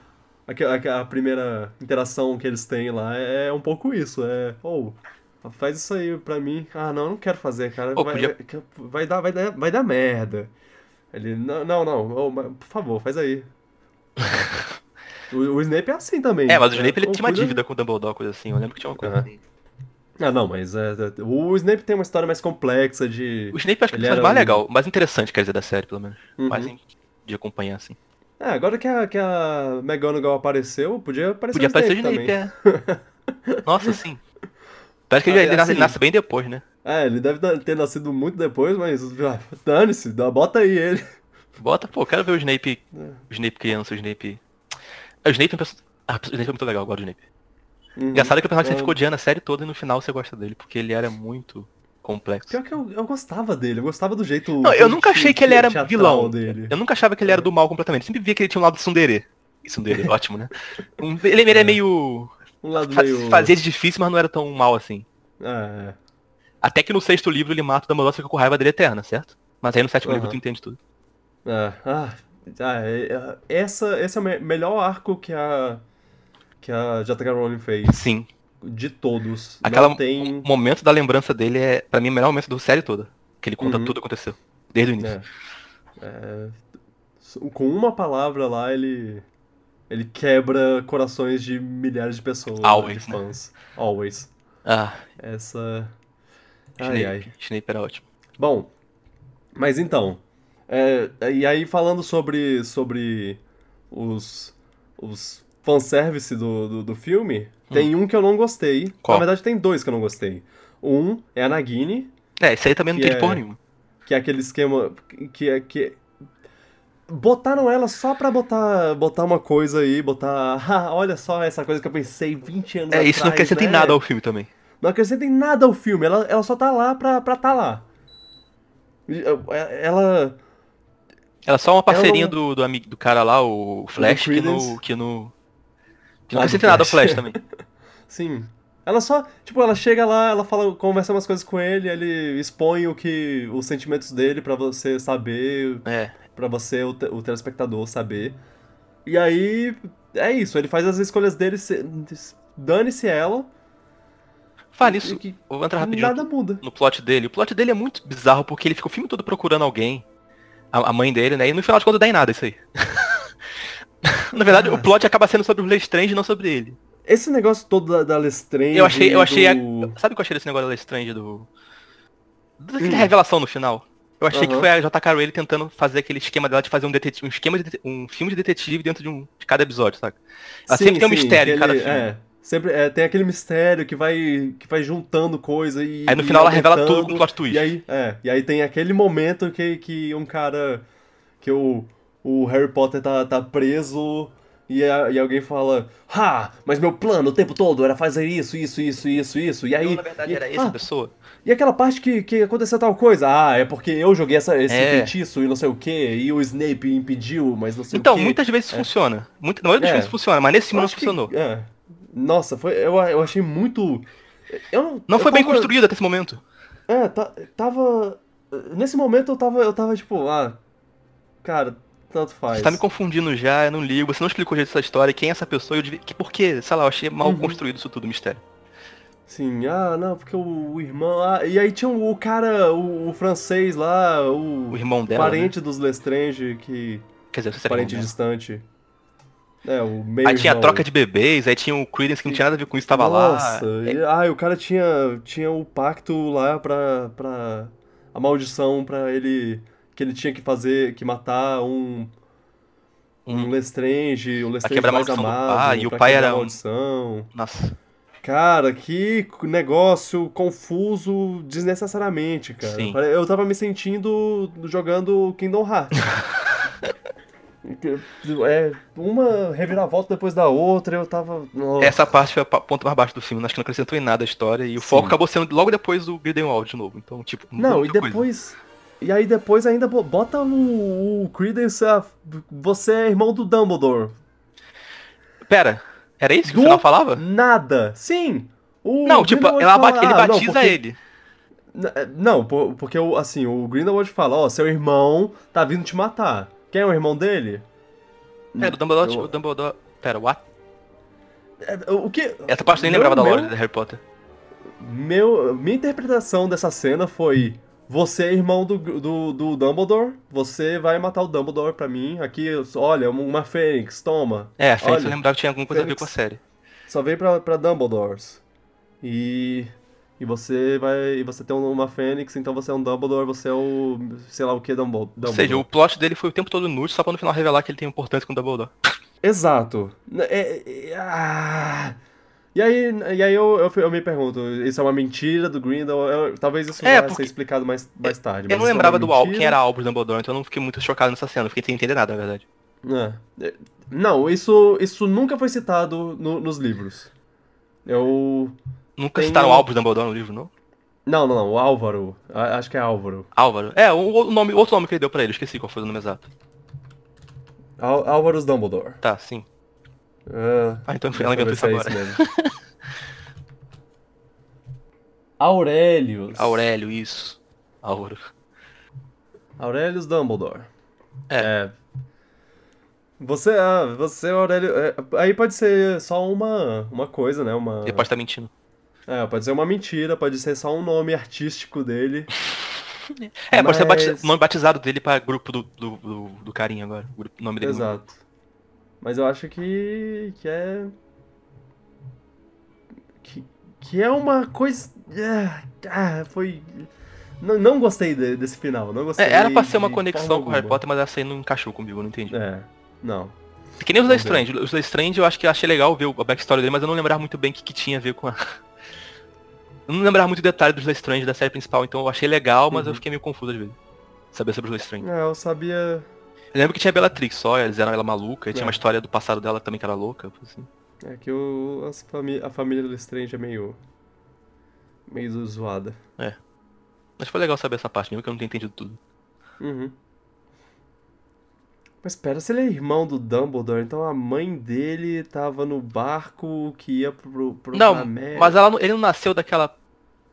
A, a, a primeira interação que eles têm lá é um pouco isso. É. Ou. faz isso aí pra mim. Ah, não, eu não quero fazer, cara. Ô, vai, podia- vai, dar, vai, dar, vai dar merda. Ele, não, não, não, mas, por favor, faz aí. o, o Snape é assim também. É, mas o Snape ele tinha uma dívida com o Dumbledore, coisa assim. Eu lembro que tinha uma coisa Aham. Assim. Ah, não, mas é, é, o Snape tem uma história mais complexa de. O Snape acho que é Ele era mais um- legal, mais interessante, quer dizer, da série, pelo menos. Uhum. Mais em- de acompanhar, assim. É, agora que a, que a McGonagall apareceu, podia aparecer Podia o aparecer o Snape Snape, também. é. Nossa, sim. Parece que Ah, ele, é assim. nasce bem depois, né? É, ele deve ter nascido muito depois, mas ah, dane-se, bota aí ele. Bota, pô, quero ver o Snape. É. O Snape criança, o Snape. Ah, O Snape é um perso- Ah, o Snape é muito legal, eu gosto do Snape. Uhum. Engraçado que o personagem É, você ficou odiando a série toda e no final você gosta dele, porque ele era muito complexo. Pior que eu, eu gostava dele, eu gostava do jeito. Não, eu nunca achei que ele era vilão. dele. Eu nunca achava que ele era do mal completamente. Sempre via que ele tinha um lado de tsundere. E tsundere, ótimo, né? Um- ele, ele é meio... Um lado fa- meio. Fazia de difícil, mas não era tão mal assim. É, Até que no sexto livro ele mata o Dumbledore e fica com raiva dele eterna, certo? Mas aí no sétimo livro Aham. tu entende tudo. é. Ah, ah, é, é, essa, esse é o me- melhor arco que a. que a J.K. Rowling fez. Sim. de todos. Aquela, Não tem. O momento da lembrança dele é, pra mim, o melhor momento da série toda. Que ele conta Uhum. tudo que aconteceu. Desde o início. É. É, com uma palavra lá, ele. Ele quebra corações de milhares de pessoas. né, Always, de né? fãs. Always. Ah, Essa. Ai, Snape. ai. Snape era ótimo. Bom, mas então. é, e aí, falando sobre, sobre os, os fanservice do, do, do filme, tem um que eu não gostei. Hum. Qual? Na verdade, tem dois que eu não gostei. Um é a Nagini, É, isso aí também não tem é- porra nenhuma. que é aquele esquema que é que botaram ela só pra botar botar uma coisa aí, botar, ah, olha só essa coisa que eu pensei 20 anos É, isso não atrás, acrescenta em né? nada ao filme também. Não acrescenta em nada ao filme, ela, ela só tá lá pra, pra tá lá. É, Ela Era só uma parceirinha não- do, do amigo do cara lá, o Flash, que no. Que, no, não acrescenta nada ao Flash. Também. Sim. Ela só, tipo, ela chega lá, ela fala, conversa umas coisas com ele, ele expõe o que os sentimentos dele pra você saber, É. Pra você o, o telespectador saber. E aí é isso, ele faz as escolhas dele, se- dane-se ela. Fala isso. que Vou entrar rapidinho nada muda. no plot dele. O plot dele é muito bizarro porque ele fica o filme todo procurando alguém. A, a mãe dele, né? E no final de contas dá em nada isso aí. Na verdade, o plot acaba sendo sobre o Lestrange e não sobre ele. Esse negócio todo da, da Lestrange Eu achei, eu achei. a- do... Sabe o que eu achei desse negócio da Lestrange do. Daquela Hum. revelação no final? Eu achei que Aham. foi a J.K. Rowling tentando fazer aquele esquema dela de fazer um detetive, um esquema de um filme de detetive dentro de um de cada episódio, saca? Ela sempre tem um mistério em que cada ele- filme. É, sempre é, tem aquele mistério que vai que vai juntando coisa e Aí no final ela revela tudo com plot twist. E aí, é, e aí tem aquele momento que, que um cara que o, o Harry Potter tá, tá preso e, a- e alguém fala, ah, mas meu plano o tempo todo era fazer isso, isso, isso, isso, isso. E aí, Então, na verdade, e, era essa ah, pessoa. e aquela parte que, que aconteceu tal coisa, ah, é porque eu joguei essa, esse É. feitiço e não sei o que, e o Snape impediu, mas não sei Então, o quê. muitas vezes funciona. Muito, na maioria dos É. filmes funciona, mas nesse Eu não acho que- funcionou. é. Nossa, foi, eu, eu achei muito. Eu não, Não eu foi bem construído até esse momento. É, tá, tava. Nesse momento eu tava, eu tava tipo, ah. Cara, tanto faz. Você tá me confundindo já, eu não ligo. Você não explicou o jeito dessa história, quem é essa pessoa, eu devia... por quê? Sei lá, eu achei mal Uhum. construído isso tudo, mistério. Sim, ah, não, porque o, o irmão. Ah, e aí tinha o, cara, o, o francês lá, o. O irmão dela, né? Parente dos Lestrange, que. Quer dizer, você parente distante. É, o meio. Aí tinha a troca de bebês, aí tinha o Credence que não tinha nada a ver com isso, tava Nossa, lá. e- ai, o cara tinha, tinha o pacto lá pra, pra. A maldição pra ele. Que ele tinha que fazer. Que matar um. Um Um- Lestrange, o Lestrange quebrar a mais amado. pai, e o pra pai era maldição. Nossa. Cara, que negócio confuso desnecessariamente, cara. Sim. Eu tava me sentindo jogando Kingdom Hearts. é, uma reviravolta depois da outra, eu tava. Nossa. Essa parte foi o ponto mais baixo do filme, acho que não acrescentou em nada a história, e o Sim. foco acabou sendo logo depois do Grindelwald de novo. Então, tipo, Não, e muita coisa. E aí depois ainda bo- bota o, o Credence, a- você é irmão do Dumbledore. Pera, era isso que Do o final falava? Nada. Sim. O Não, tipo, ela fala, ele "Ah, não, batiza porque- ele. É, Não, po- porque assim, o Grindelwald fala, ó, seu irmão tá vindo te matar. Quem é o irmão dele? É, o Dumbledore, Eu- o Dumbledore... Pera, what? É, O que? Essa parte nem Meu- lembrava da meu- lore de Harry Potter. Meu, minha interpretação dessa cena foi: você é irmão do, do, do Dumbledore, você vai matar o Dumbledore pra mim. Aqui, olha, uma fênix, toma. É, a Fênix Olha, eu lembrava que tinha alguma coisa a ver com a série. Só veio pra, pra Dumbledores. E. E você vai. E você tem uma fênix, então você é um Dumbledore, você é o. sei lá o que Dumbledore. Ou seja, o plot dele foi o tempo todo inútil, só pra no final revelar que ele tem importância com o Dumbledore. Exato. É- é- ah. E aí, e aí eu, eu, eu me pergunto, isso é uma mentira do Grindel? Eu- talvez isso É, porque- ser explicado mais, mais tarde. Eu não é lembrava uma do Al quem era Albus Dumbledore, então eu não fiquei muito chocado nessa cena, fiquei sem entender nada, na verdade. É. É, Não, isso, isso nunca foi citado no- nos livros. Eu. Nunca Tem citaram Albus Dumbledore no livro, não? Não, não, não, o Álvaro. A- Acho que é Álvaro. Álvaro. É, o, o nome, outro nome que ele deu pra ele, esqueci qual foi o nome exato. Ál Álvaros Dumbledore. Tá, sim. Ah, Ah, então ela inventou isso é agora. mesmo. Aurelius. Aurélio, isso. Álvaro. Aurelius Dumbledore. É. Você, ah, você, Aurélio. é, aí pode ser só uma, uma coisa, né? Uma, Ele pode estar mentindo. é, pode ser uma mentira, pode ser só um nome artístico dele. É, pode ser Mas- batiz- o nome batizado dele pra grupo do, do, do, do carinha agora. O o nome dele. Exato. Mas eu acho que, que é. Que, que é uma coisa. Ah, ah, foi. Não, não gostei de- desse final. Não gostei É, era pra ser uma conexão com o Harry. Potter, mas essa aí não encaixou comigo, eu não entendi. É, não. Que nem os da. Strange. Os da Strange eu acho que eu achei legal ver o- a backstory dele, mas eu não lembrava muito bem o que, que tinha a ver com a. Eu não lembrava muito detalhe dos da Strange da série principal, então eu achei legal, mas eu Uhum. fiquei meio confuso às vezes. Saber sobre os da Strange. É, eu sabia. Lembro que tinha a Bellatrix só, eles eram ela maluca, e tinha É. uma história do passado dela também que era louca. Assim. É que o, as fami a família do Strange é meio. meio zoada. Mas foi legal saber essa parte, mesmo que eu não tenha entendido tudo. Uhum. Mas espera, se ele é irmão do Dumbledore, então a mãe dele tava no barco que ia pro, pro Não, mas ela não- ele não nasceu daquela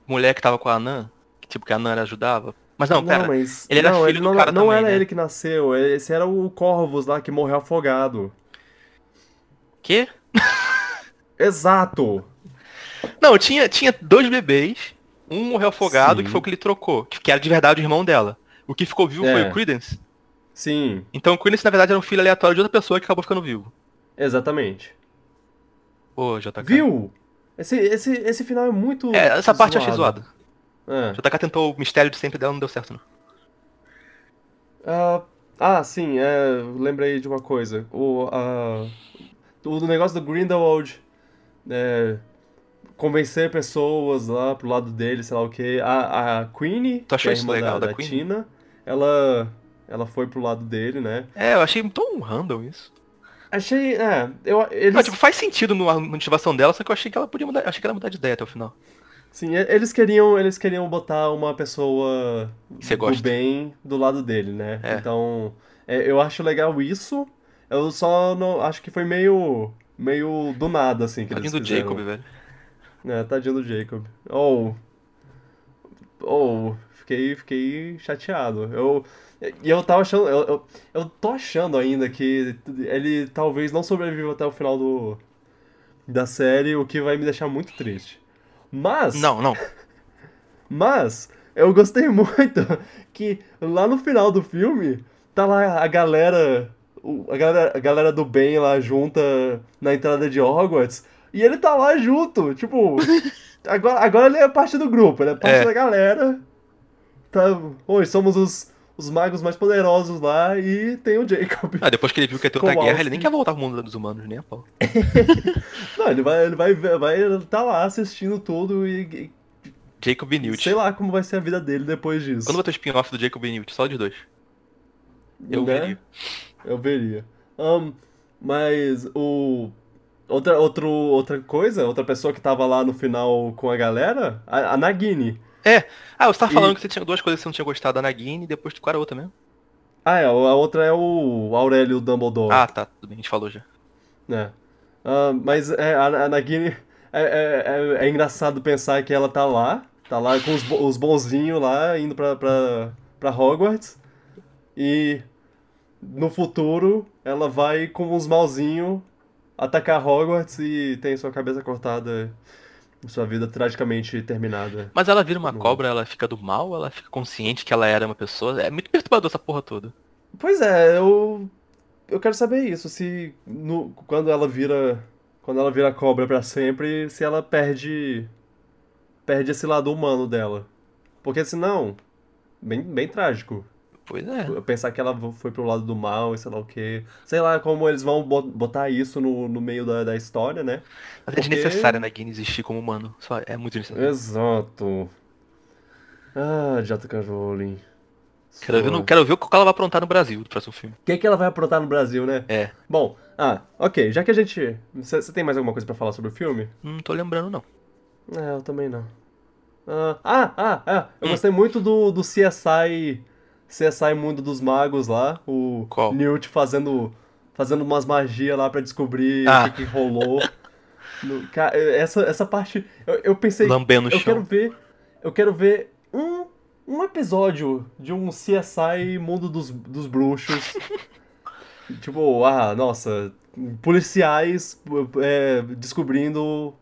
mulher que tava com a Nan, que, tipo, que a Nan ajudava. Mas não, pera. mas ele era não, filho ele do não, cara não também, era né? ele que nasceu, esse era o Corvus lá que morreu afogado. Quê? Exato! Não, tinha, tinha dois bebês, um morreu afogado, Sim. que foi o que ele trocou, que, era de verdade o irmão dela. O que ficou vivo foi É. o Credence. Sim, Então o Credence, na verdade, era um filho aleatório de outra pessoa que acabou ficando vivo. exatamente. Ô, JK. Viu? Esse, esse, esse final é muito. É, essa parte eu achei zoada. É. JK tentou o mistério de sempre dela, não deu certo, não. Ah, ah, sim, é, lembrei de uma coisa. O, ah, o negócio do Grindelwald é, convencer pessoas lá pro lado dele, sei lá o que. A, a Queenie, Tu achou que é a isso legal, da, da da? Tina, ela, ela foi pro lado dele, né? É, eu achei tão random isso. Achei, é, eu, eles, Não, tipo, faz sentido na motivação dela, só que eu achei que ela podia mudar. Achei que ela mudar de ideia até o final. Sim, eles queriam, eles queriam botar uma pessoa você do gosta. bem do lado dele, né? É. Então, é, eu acho legal isso. Eu só não, acho que foi meio, meio do nada, assim, que Tadinho eles do fizeram. Jacob, velho. É, tadinho do Jacob. Ou. Ou. Fiquei, fiquei chateado. Eu. E eu tava achando. Eu, eu, eu tô achando ainda que ele talvez não sobreviva até o final do. Da série, o que vai me deixar muito triste. Mas. Não, não. Mas. Eu gostei muito que lá no final do filme. Tá lá a galera. A galera, a galera do bem lá junta na entrada de Hogwarts. E ele tá lá junto, tipo. agora, agora ele é parte do grupo, ele é parte É. da galera. Tá, oi, somos os, os magos mais poderosos lá e tem o Jacob. Ah, depois que ele viu que ia ter outra guerra, ele nem quer voltar pro mundo dos humanos, nem a pau. Não, ele vai, ele vai, vai tá lá assistindo tudo e, Jacob e Newt. sei lá como vai ser a vida dele depois disso. Quando vai ter o spin-off do Jacob e Newt? Só de dois. Eu Né? veria. Eu veria. Ahn, mas o. Outra, outro, outra coisa, outra pessoa que tava lá no final com a galera, a, a Nagini. Ah, você tava E- falando que você tinha duas coisas que você não tinha gostado da Nagini e depois qual era a outra mesmo? Ah, é, a outra é o Aurélio Dumbledore. Ah, tá, tudo bem, a gente falou já. né? Ah, mas é, a, a Nagini. É, é, é, é engraçado pensar que ela tá lá, tá lá com os, os bonzinhos lá, indo pra, pra, pra Hogwarts. E no futuro ela vai com os malzinhos atacar Hogwarts e tem sua cabeça cortada sua vida tragicamente terminada. Mas ela vira uma Não. cobra, ela fica do mal, ela fica consciente que ela era uma pessoa. É muito perturbador essa porra toda. Pois é, eu. Eu quero saber isso, se no, quando ela vira. Quando ela vira cobra pra sempre, se ela perde. Perde esse lado humano dela. Porque senão. Bem, bem trágico. Pois é. Pensar que ela foi pro lado do mal e sei lá o quê. Sei lá como eles vão bo- botar isso no, no meio da, da história, né? Mas é Porque- desnecessário a Nagini existir como humano. Só é muito desnecessário. Exato. Ah, J.K. Rowling. Quero ver, no- quero ver o que ela vai aprontar no Brasil do próximo filme. O que, que ela vai aprontar no Brasil, né? É. Bom, ah, ok. Já que a gente. Você tem mais alguma coisa pra falar sobre o filme? Não tô lembrando, não. É, eu também não. Ah, ah, ah, ah, eu Hum. gostei muito do, do CSI. CSI Mundo dos Magos lá. O Qual? Newt fazendo, fazendo umas magias lá pra descobrir Ah. o que, que rolou. No- ca- essa, essa parte. Eu, eu pensei. Lambendo eu quero chão. ver. Eu quero ver um, um episódio de um CSI Mundo dos, dos Bruxos. Tipo, ah, nossa, policiais é, descobrindo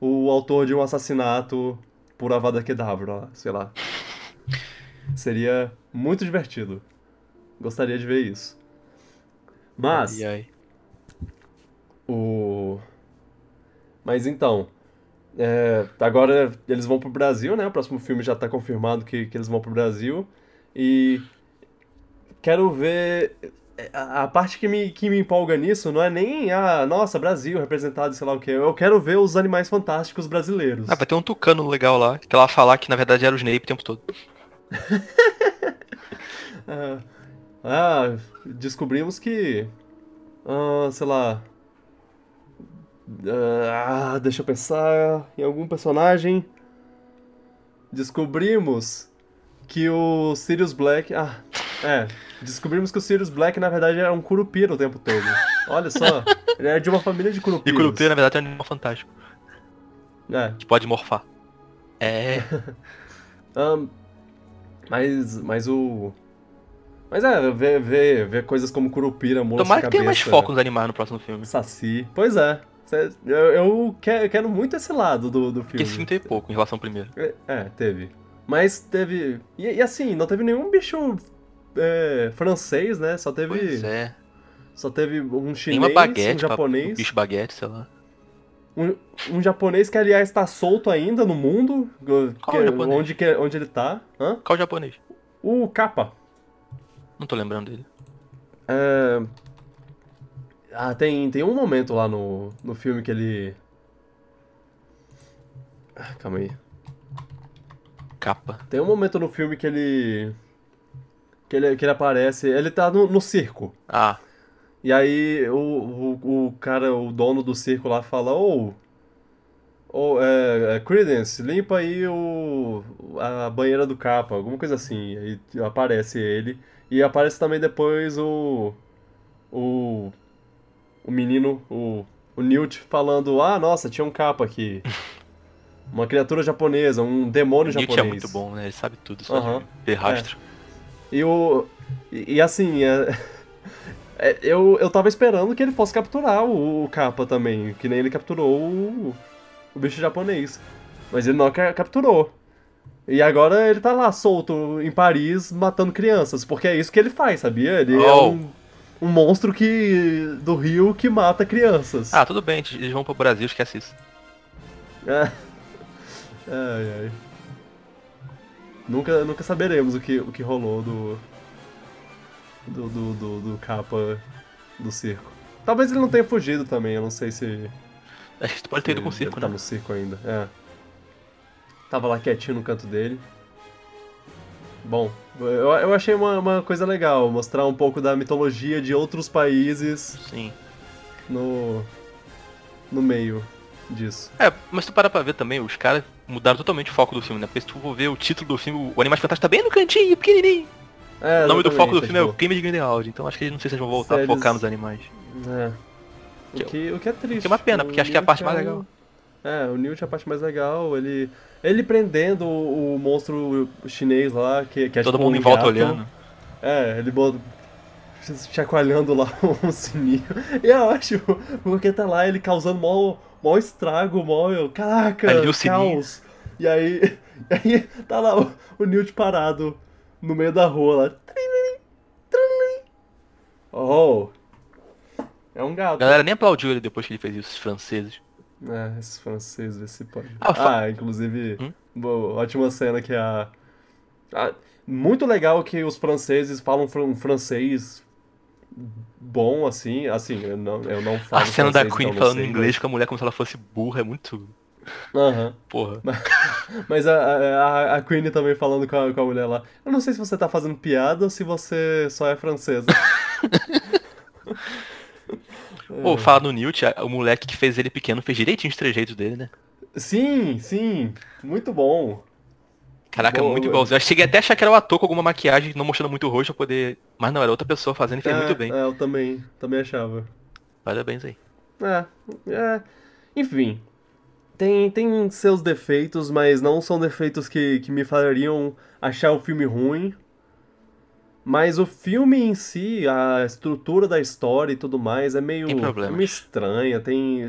o autor de um assassinato por Avada Kedavra, sei lá. Seria muito divertido. Gostaria de ver isso. Mas, Ai, ai. o. Mas então. é, agora eles vão pro Brasil, né? O próximo filme já tá confirmado que, que eles vão pro Brasil. E. Quero ver. A, a parte que me, que me empolga nisso não é nem, ah, nossa, Brasil representado, sei lá o quê. Eu quero ver os animais fantásticos brasileiros. Ah, vai ter um tucano legal lá, que ela vai falar que na verdade era o Snape o tempo todo. Ah, ah, descobrimos que. Ah, sei lá. Ah, deixa eu pensar em algum personagem. Descobrimos que o Sirius Black. Ah, é. Descobrimos que o Sirius Black na verdade era um curupira o tempo todo. Olha só. Ele é de uma família de E curupiras. Curupira, na verdade, é um animal fantástico, É. que pode morfar. É. Ahn, mas, mas o. Mas é, ver, ver, ver coisas como curupira, mula Tomara que tenha mais foco nos animais no próximo filme. Saci. Pois é. Eu, eu que- quero muito esse lado do, do Porque filme. esse filme teve pouco em relação ao primeiro. É, é, teve. Mas teve. E, e assim, não teve nenhum bicho é, francês, né? Só teve. Pois é. Só teve um Tem chinês, uma um baguete, um japonês. bicho baguete, sei lá. Um, um japonês que, aliás, tá solto ainda no mundo. Qual que- japonês? onde, que, onde ele tá. Hã? Qual japonês? O Kappa. Não tô lembrando dele. É... Ah, tem, tem um momento lá no, no filme que ele. Ah, Calma aí. Capa. Tem um momento no filme que ele. Que ele, que ele aparece. Ele tá no, no circo. Ah, E aí o, o, o cara, o dono do circo lá fala: Ô. Ô, é, é, Credence, limpa aí o, a banheira do capa, alguma coisa assim. Aí aparece ele. E aparece também depois o. O. O menino, o, o Newt, falando: Ah, nossa, tinha um capa aqui. Uma criatura japonesa, um demônio o Newt japonês. é muito bom, né? Ele sabe tudo, só de ver rastro. E o. E, e assim, é, é, eu, eu tava esperando que ele fosse capturar o, o capa também, que nem ele capturou o, o bicho japonês. Mas ele não ca- capturou. E agora ele tá lá solto em Paris matando crianças, porque é isso que ele faz, sabia? Ele é Oh. um, um monstro que do rio que mata crianças. Ah, tudo bem, eles vão pro Brasil, esquece isso. É. Ai, ai. Nunca, nunca saberemos o que, o que rolou do. Do, do, do, do capa do circo. Talvez ele não tenha fugido também, eu não sei se. Acho que tu pode ter ido com o circo, ele tá né? no circo ainda. É. Tava lá quietinho no canto dele. Bom, eu, eu achei uma, uma coisa legal, mostrar um pouco da mitologia de outros países Sim. no. no meio disso. É, mas tu para pra ver também, os caras mudaram totalmente o foco do filme, né? Porque se tu for ver o título do filme, o Animais Fantásticos tá bem no cantinho, pequenininho. É, o nome do foco do filme é o tipo, Crime de Grindelwald, então acho que eles não sei se eles vão voltar Se a focar nos animais. É. O Que- o que é triste. que é uma pena, O porque acho que é a parte mais o- legal. É, o Newt é a parte mais legal. Ele, ele prendendo o, o monstro chinês lá, que, que é Todo tipo mundo um em volta gato. olhando. É, ele bota, chacoalhando lá um sininho. E é ótimo, porque tá lá ele causando mó, mó estrago, mó. Caraca, viu o sininho. caos. E aí, e aí tá lá o, o Newt parado no meio da rua lá. Oh! É um A gato. galera nem aplaudiu ele depois que ele fez isso, os franceses. É, esses franceses, vê se pode. Ah, Ah, inclusive, Hum? boa, ótima cena que a, a- Muito legal que os franceses falam um francês bom, assim. Assim, eu não, eu não falo A cena da Queen então falando sei, inglês com a mulher como se ela fosse burra é muito. Aham. Porra. Mas a, a, a Queen também falando com a, com a mulher lá. Eu não sei se você tá fazendo piada ou se você só é francesa. Pô, fala no Newt, o moleque que fez ele pequeno fez direitinho os trejeitos dele, né? Sim, sim. Muito bom. Caraca, Boa, muito igualzinho. Eu cheguei até a achar que era o ator com alguma maquiagem, não mostrando muito o rosto pra poder. Mas não, era outra pessoa fazendo e fez é, muito bem. É, eu também, também achava. Parabéns aí. É, é. Enfim. Tem, tem seus defeitos, mas não são defeitos que, que me fariam achar o filme ruim. Mas o filme em si, a estrutura da história e tudo mais é meio, meio estranha, tem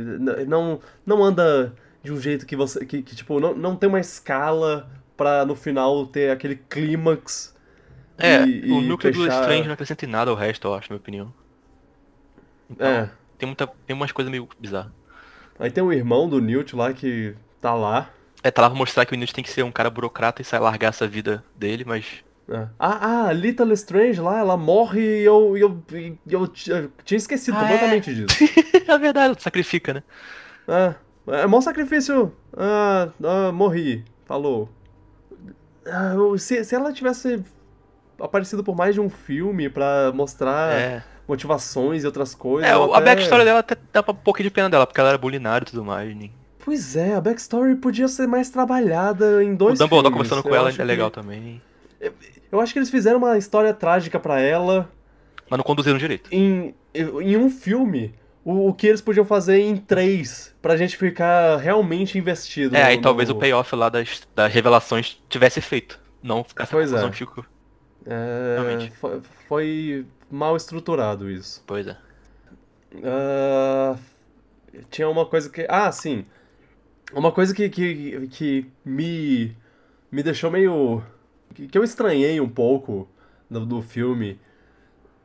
não não anda de um jeito que você que, que, tipo não, não tem uma escala pra no final ter aquele clímax. É, e- o e núcleo do fechar- Strange não acrescenta em nada ao resto, eu acho, na minha opinião. Então, É. tem, muita, tem umas coisas meio bizarras. Aí tem o irmão do Newt lá que tá lá. É, tá lá pra mostrar que o Newt tem que ser um cara burocrata e sai largar essa vida dele, mas. É. Ah, ah, Little Strange lá, ela morre e eu, eu, eu, eu tinha esquecido Ah, completamente disso. é verdade, sacrifica, né? É, é mó sacrifício. Ah, ah, morri. Falou. Ah, se, se ela tivesse aparecido por mais de um filme pra mostrar É. motivações e outras coisas. É, a até- backstory dela até dá pra um pouquinho de pena dela, porque ela era bulinada e tudo mais. né? Pois é, a backstory podia ser mais trabalhada em dois o Dumbledore filmes. conversando com ela é legal que- também. Eu acho que eles fizeram uma história trágica pra ela Mas não conduziram direito. em, em um filme. O, o que eles podiam fazer em três, pra gente ficar realmente investido. É, no- aí talvez no- o payoff lá das, das revelações tivesse feito. Não ficar essa Pois é. ficou. É, Realmente. foi, foi mal estruturado isso. Pois é. Ah, tinha uma coisa que. Ah, sim. Uma coisa que, que, que me, me deixou meio. que, eu estranhei um pouco do, do filme.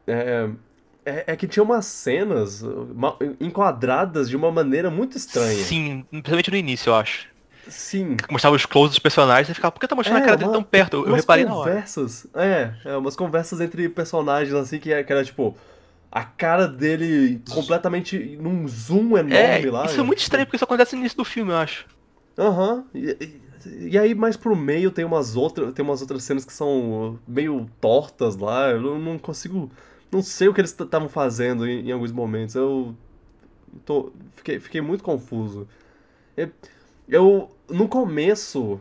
É, é, é que tinha umas cenas enquadradas de uma maneira muito estranha. Sim, principalmente no início, eu acho. Sim. Mostrava os closes dos personagens e ficava, por que tá mostrando É, a cara dele uma- tão perto? Eu, reparei na hora. conversas, é, é, umas conversas entre personagens assim que, é- que era tipo a cara dele completamente num zoom enorme É, lá. isso é muito estranho, porque isso acontece no início do filme, eu acho. Aham. E, e- e aí mais pro meio tem umas outras, tem umas outras cenas que são meio tortas lá. Eu não- não consigo, não sei o que eles estavam fazendo em, em alguns momentos. Eu tô, fiquei, fiquei muito confuso. Eu, eu no começo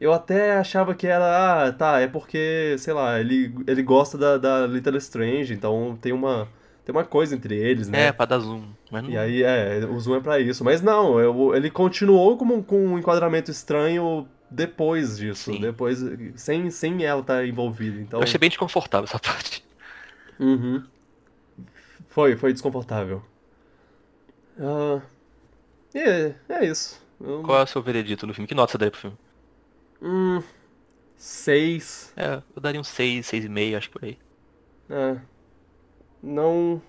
eu até achava que era, ah, tá, é porque, sei lá, ele, ele gosta da, da Little Strange, então tem uma tem uma coisa entre eles, né? É, pra dar zoom. Não... E aí, é, o zoom é pra isso. Mas não, eu- ele continuou como, com um enquadramento estranho depois disso. Sim. Depois, sem, sem ela estar envolvida. Então, Eu achei bem desconfortável essa parte. Uhum. Foi, foi desconfortável. E é, é isso. Eu- Qual é o seu veredito no filme? Que nota você daria pro filme? Hum, seis. É, eu daria um 6, 6,5, acho por aí. É. Não.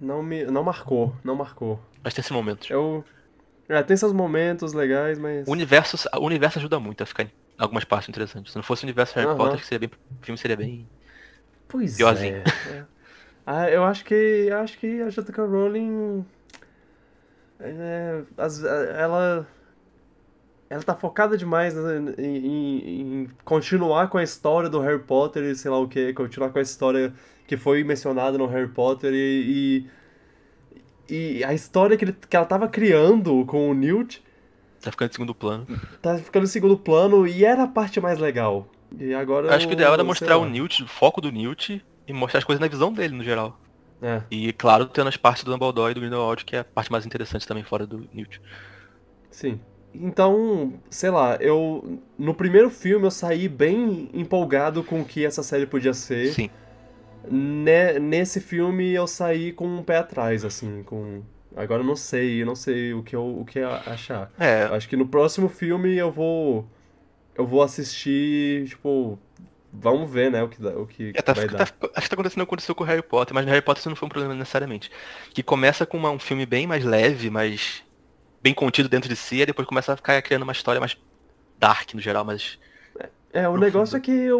Não me. Não marcou. Não marcou. Mas tem esses momentos. Eu. É, tem seus momentos legais, mas. O universo, o universo ajuda muito a ficar em algumas partes interessantes. Se não fosse o universo Harry Aham. Potter, que seria bem, o filme seria bem. Pois Piorzinho. é. é. Ah, eu acho que. eu acho que a J.K. Rowling. É, as- ela. Ela tá focada demais né, em, em- continuar com a história do Harry Potter e sei lá o que, continuar com a história que foi mencionada no Harry Potter e. e, e a história que, ele- que ela tava criando com o Newt Tá ficando em segundo plano. tá ficando em segundo plano e era a parte mais legal. E agora. Eu acho que o ideal era mostrar lá. o Newt, o foco do Newt, e mostrar as coisas na visão dele, no geral. É. E, claro, tendo as partes do Dumbledore e do Grindelwald, que é a parte mais interessante também fora do Newt. Sim. Então, sei lá, eu. No primeiro filme eu saí bem empolgado com o que essa série podia ser. Sim. Ne- nesse filme eu saí com um pé atrás, assim, com. Agora eu não sei, eu não sei o que, eu, o que achar. É, Acho que no próximo filme eu vou. Eu vou assistir, tipo. Vamos ver, né, o que, dá, o que É, tá, vai tá- dar. acho que tá acontecendo aconteceu com o Harry Potter, mas no Harry Potter isso não foi um problema necessariamente. Que começa com uma- um filme bem mais leve, mais bem contido dentro de si, e depois começa a ficar criando uma história mais dark no geral, mas É, o negócio é que o,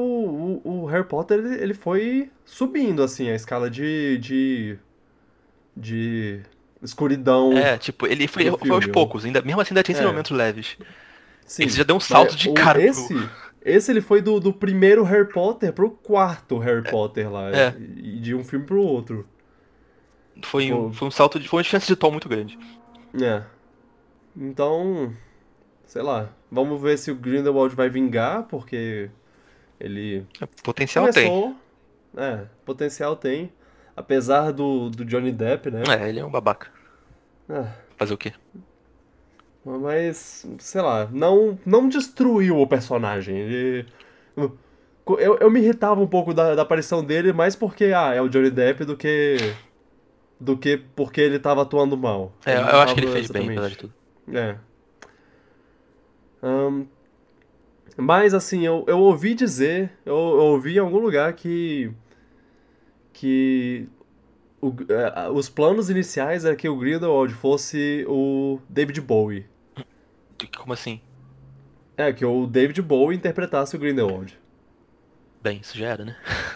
o, o Harry Potter, ele, foi subindo, assim, a escala de... de... de escuridão. é, tipo, ele foi, foi aos poucos, ainda, mesmo assim ainda tinha esses É. momentos leves. Sim. Ele já deu um salto Mas de o- cara pro- Esse, ele foi do, do primeiro Harry Potter pro quarto Harry Potter lá. É. E de um filme pro outro. Foi, Pô. um, foi um salto de. Foi uma diferença de tom muito grande. É. Então, sei lá. Vamos ver se o Grindelwald vai vingar, porque ele Potencial tem. começou. É, potencial tem. Apesar do, do Johnny Depp, né? É, ele é um babaca. Ah, Fazer o quê? Mas, sei lá, não, não destruiu o personagem. Ele. Eu, eu me irritava um pouco da, da aparição dele, mais porque, ah, é o Johnny Depp do que. do que porque ele tava atuando mal. É, eu, acho que ele fez bem, apesar de tudo. É. Ahn, mas assim, eu, eu ouvi dizer, eu, eu ouvi em algum lugar que. que. o- é, os planos iniciais era que o Grindelwald fosse o David Bowie. Como assim? É, que o David Bowie interpretasse o Grindelwald. Bem, isso já era, né?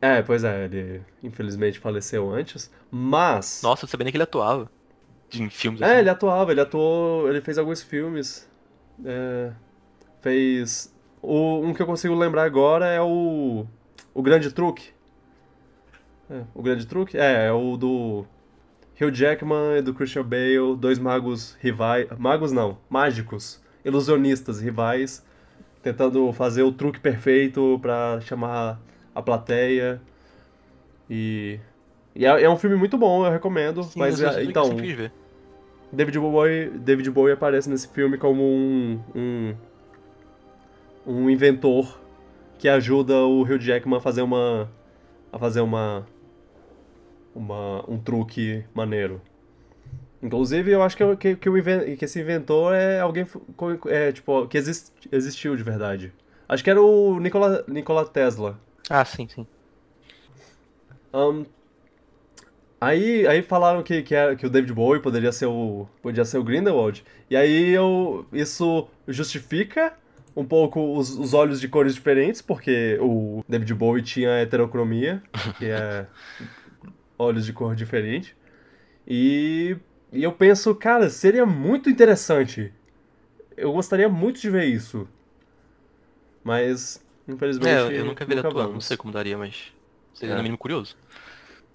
É, pois é, ele infelizmente faleceu antes, mas. Nossa, eu sabia nem que ele atuava. Em filmes É, assim. ele atuava, ele atuou, ele fez alguns filmes. É, fez. O, um que eu consigo lembrar agora é o. O Grande Truque. É, o Grande Truque? É, é o do. Hugh Jackman e do Christian Bale, dois magos rivais. Magos não, mágicos, ilusionistas rivais, tentando fazer o truque perfeito pra chamar a plateia. E. E é, é um filme muito bom, eu recomendo. Sim, mas é, então. David Bowie, David Bowie aparece nesse filme como um, um, um inventor que ajuda o Hugh Jackman a fazer uma a fazer uma, uma um truque maneiro. Inclusive, eu acho que, que, que, que esse inventor é alguém é, tipo, que exist, existiu de verdade. Acho que era o Nikola, Nikola Tesla. Ah, sim, sim. Ahn, aí, aí falaram que, que, era, que o David Bowie poderia ser o, podia ser o Grindelwald. E aí eu, isso justifica um pouco os, os olhos de cores diferentes, porque o David Bowie tinha heterocromia, que é olhos de cor diferente. E, e eu penso, cara, seria muito interessante. Eu gostaria muito de ver isso. Mas, infelizmente. É, eu nunca vi ele atuando, não vamos. sei como daria, mas seria É. no mínimo curioso.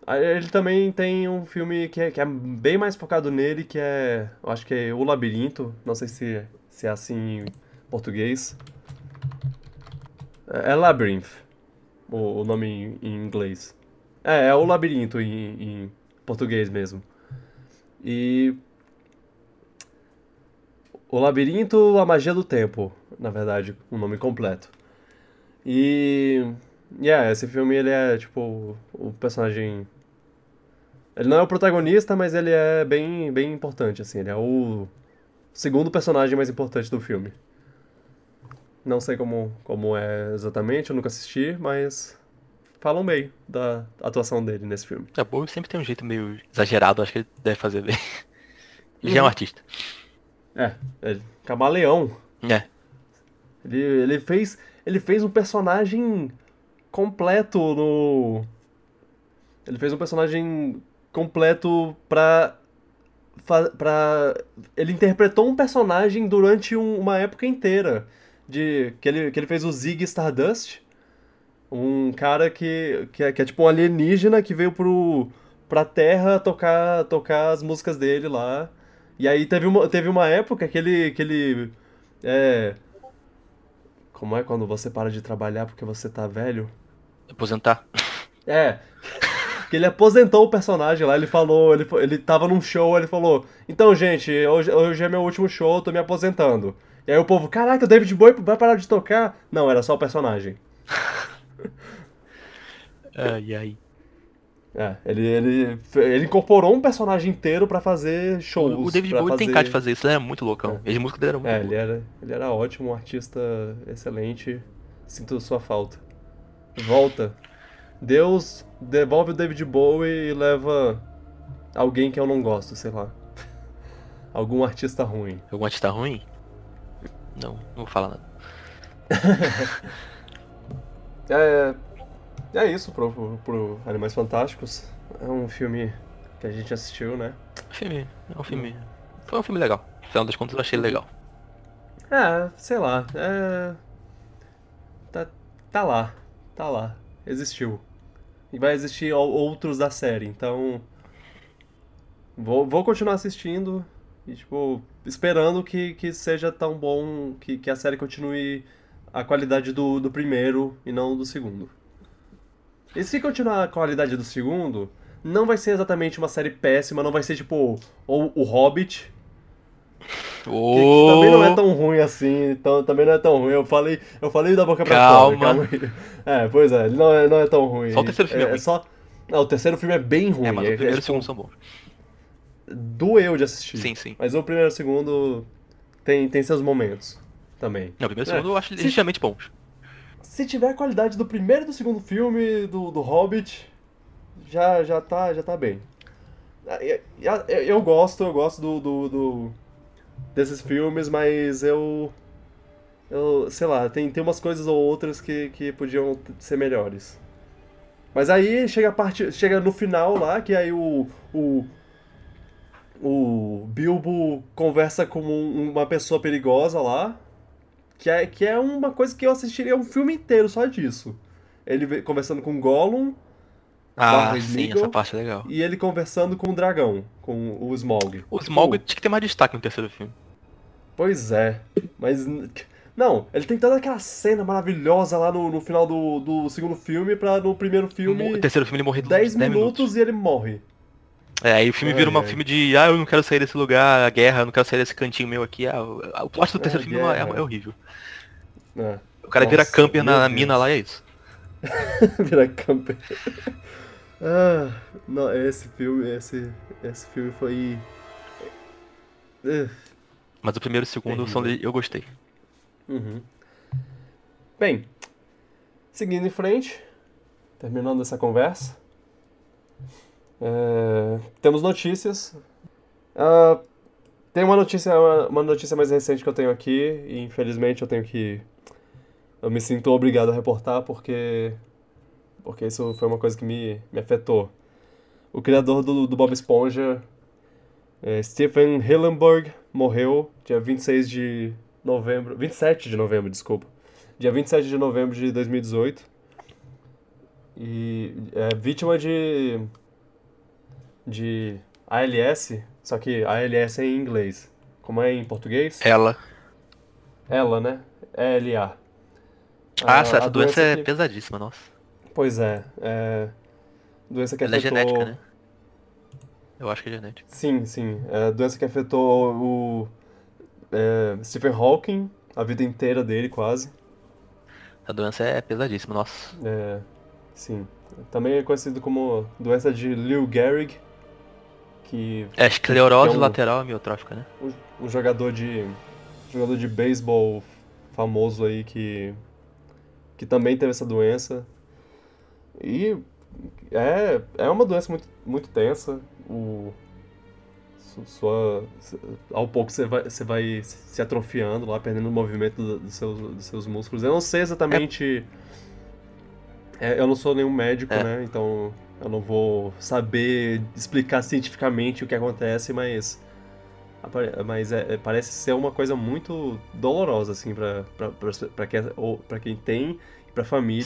Aí Ele também tem um filme que é, que é bem mais focado nele, que é. Eu acho que é O Labirinto. Não sei se, se é assim em português. É, é Labyrinth, o, o nome em, em inglês. É, é O Labirinto em, em português mesmo. E. O Labirinto, a Magia do Tempo, na verdade, o nome completo. E. Yeah, esse filme ele é tipo o personagem. Ele não é o protagonista, mas ele é bem, bem importante, assim. Ele é o segundo personagem mais importante do filme. Não sei como, como é exatamente, eu nunca assisti, mas falam bem da atuação dele nesse filme. É, Bowie sempre tem um jeito meio exagerado, acho que ele deve fazer bem. Ele já é um Uhum. artista. É, é camaleão. É. Ele, ele fez ele fez um personagem completo no ele fez um personagem completo pra pra ele interpretou um personagem durante um- uma época inteira de que ele, que ele fez o Zig Stardust um cara que, que, é, que é tipo um alienígena que veio pro, pra Terra tocar, tocar as músicas dele lá. E aí teve uma, teve uma época que ele, que ele é, como é quando você para de trabalhar porque você tá velho? Aposentar. É. Que ele aposentou o personagem lá, ele falou, ele, ele tava num show, ele falou, então, gente, hoje, hoje é meu último show, tô me aposentando. E aí o povo, caraca, o David Bowie vai parar de tocar? Não, era só o personagem. E aí? É, ele, ele, ele incorporou um personagem inteiro pra fazer shows. O, David Bowie tem cara de fazer isso, ele é muito loucão. As músicas dele eram muito É, ele era, ele era ótimo, um artista excelente. Sinto sua falta. Volta. Deus devolve o David Bowie e leva alguém que eu não gosto, sei lá. Algum artista ruim. Algum artista ruim? Não, não vou falar nada. É, é isso pro, pro, pro Animais Fantásticos. É um filme que a gente assistiu, né? Filme, é um filme. Foi um filme legal. No final das contas eu achei ele legal. É, sei lá. É... Tá, tá lá. Tá lá. Existiu. E vai existir ou- outros da série, então. Vou, vou continuar assistindo e, tipo, esperando que, que seja tão bom, que, que a série continue a qualidade do, do primeiro e não do segundo. E se continuar a qualidade do segundo, não vai ser exatamente uma série péssima, não vai ser tipo ou o Hobbit, Que, que também não é tão ruim assim, então também não é tão ruim. Eu falei, eu falei da boca pra Calma. fora, calma. É, pois é, ele não é, não é tão ruim. Só o terceiro filme é ruim. só... Não, o terceiro filme é bem ruim. É, mas o é- primeiro e é, o segundo são bons. doeu de assistir. Sim, sim. Mas o primeiro e o segundo tem, tem seus momentos também. Não, o primeiro e o É. segundo eu acho ligeiramente bons. Se tiver a qualidade do primeiro e do segundo filme do, do Hobbit, já, já, tá, já tá bem. Ah, Eu, eu, eu gosto, eu gosto do, do, do- desses filmes, mas eu. Eu, sei lá, tem, tem umas coisas ou outras que, que podiam ser melhores. Mas aí chega a parte. Chega no final lá, que aí o. o o Bilbo conversa com um- uma pessoa perigosa lá. Que é, que é uma coisa que eu assistiria um filme inteiro só disso. Ele conversando com o Gollum Ah, sim, essa parte é legal. e ele conversando com o dragão, com o Smaug. O Smaug Pô, tinha que ter mais destaque no terceiro filme. Pois é, mas... Não, ele tem toda aquela cena maravilhosa lá no, no final do, do segundo filme pra no primeiro filme terceiro filme ele morreu 10 10 minutos, e ele morre. É, aí o filme Ai, vira um filme de, ah, eu não quero sair desse lugar, a guerra, eu não quero sair desse cantinho meu aqui. Ah, o, o plot do terceiro É, filme é, é horrível. É, O cara vira Nossa, camper meu na, mina lá e é isso. vira camper. ah, não, esse filme, esse, esse filme foi... Uh, Mas o primeiro e o segundo são de, eu gostei. Uhum. Bem, seguindo em frente, terminando essa conversa, é, temos notícias. Ah, tem uma notícia, uma, uma notícia mais recente que eu tenho aqui, e infelizmente eu tenho que. Eu me sinto obrigado a reportar porque. Porque isso foi uma coisa que me, me afetou. O criador do, do Bob Esponja, é, Stephen Hillenburg, morreu dia 26 de novembro. 27 de novembro, desculpa. Dia 27 de novembro de 2018. E é vítima de. de ALS, só que ALS é em inglês. Como é em português? Ela. Ela, né? ELA. Ah, essa, essa a doença, é que- pesadíssima, nossa. Pois é, é. Doença que Ela é afetou. genética, né? Eu acho que é genética. Sim, sim. É doença que afetou o é, Stephen Hawking, a vida inteira dele, quase. A doença é pesadíssima, nossa. É, sim. Também é conhecido como doença de Lou Gehrig, que É esclerose Que é um- lateral amiotrófica, né? um, um jogador de jogador de beisebol famoso aí que que também teve essa doença. E é, é uma doença muito, muito tensa. O, su- sua, ao pouco você vai, você vai se atrofiando lá, perdendo o movimento do- dos seus, dos seus músculos. Eu não sei exatamente. é, eu não sou nenhum médico, É. né? Então eu não vou saber explicar cientificamente o que acontece, mas. Mas é- é- parece ser uma coisa muito dolorosa, assim, pra, pra quem, ou pra quem tem, pra família,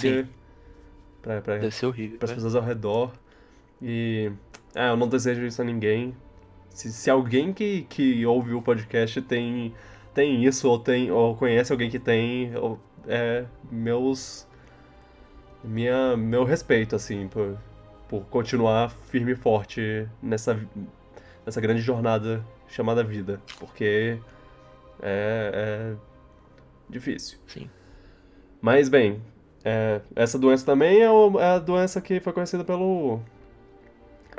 horrível. para as pessoas ao redor. E é, eu não desejo isso a ninguém. Se, se alguém que, que ouve o podcast tem, tem isso, ou, tem, ou conhece alguém que tem, ou- é meus. Minha, meu respeito, assim, por, por continuar firme e forte nessa, nessa grande jornada chamada vida. Porque é, é difícil. Sim. Mas bem, é, essa doença também é, o- é a doença que foi conhecida pelo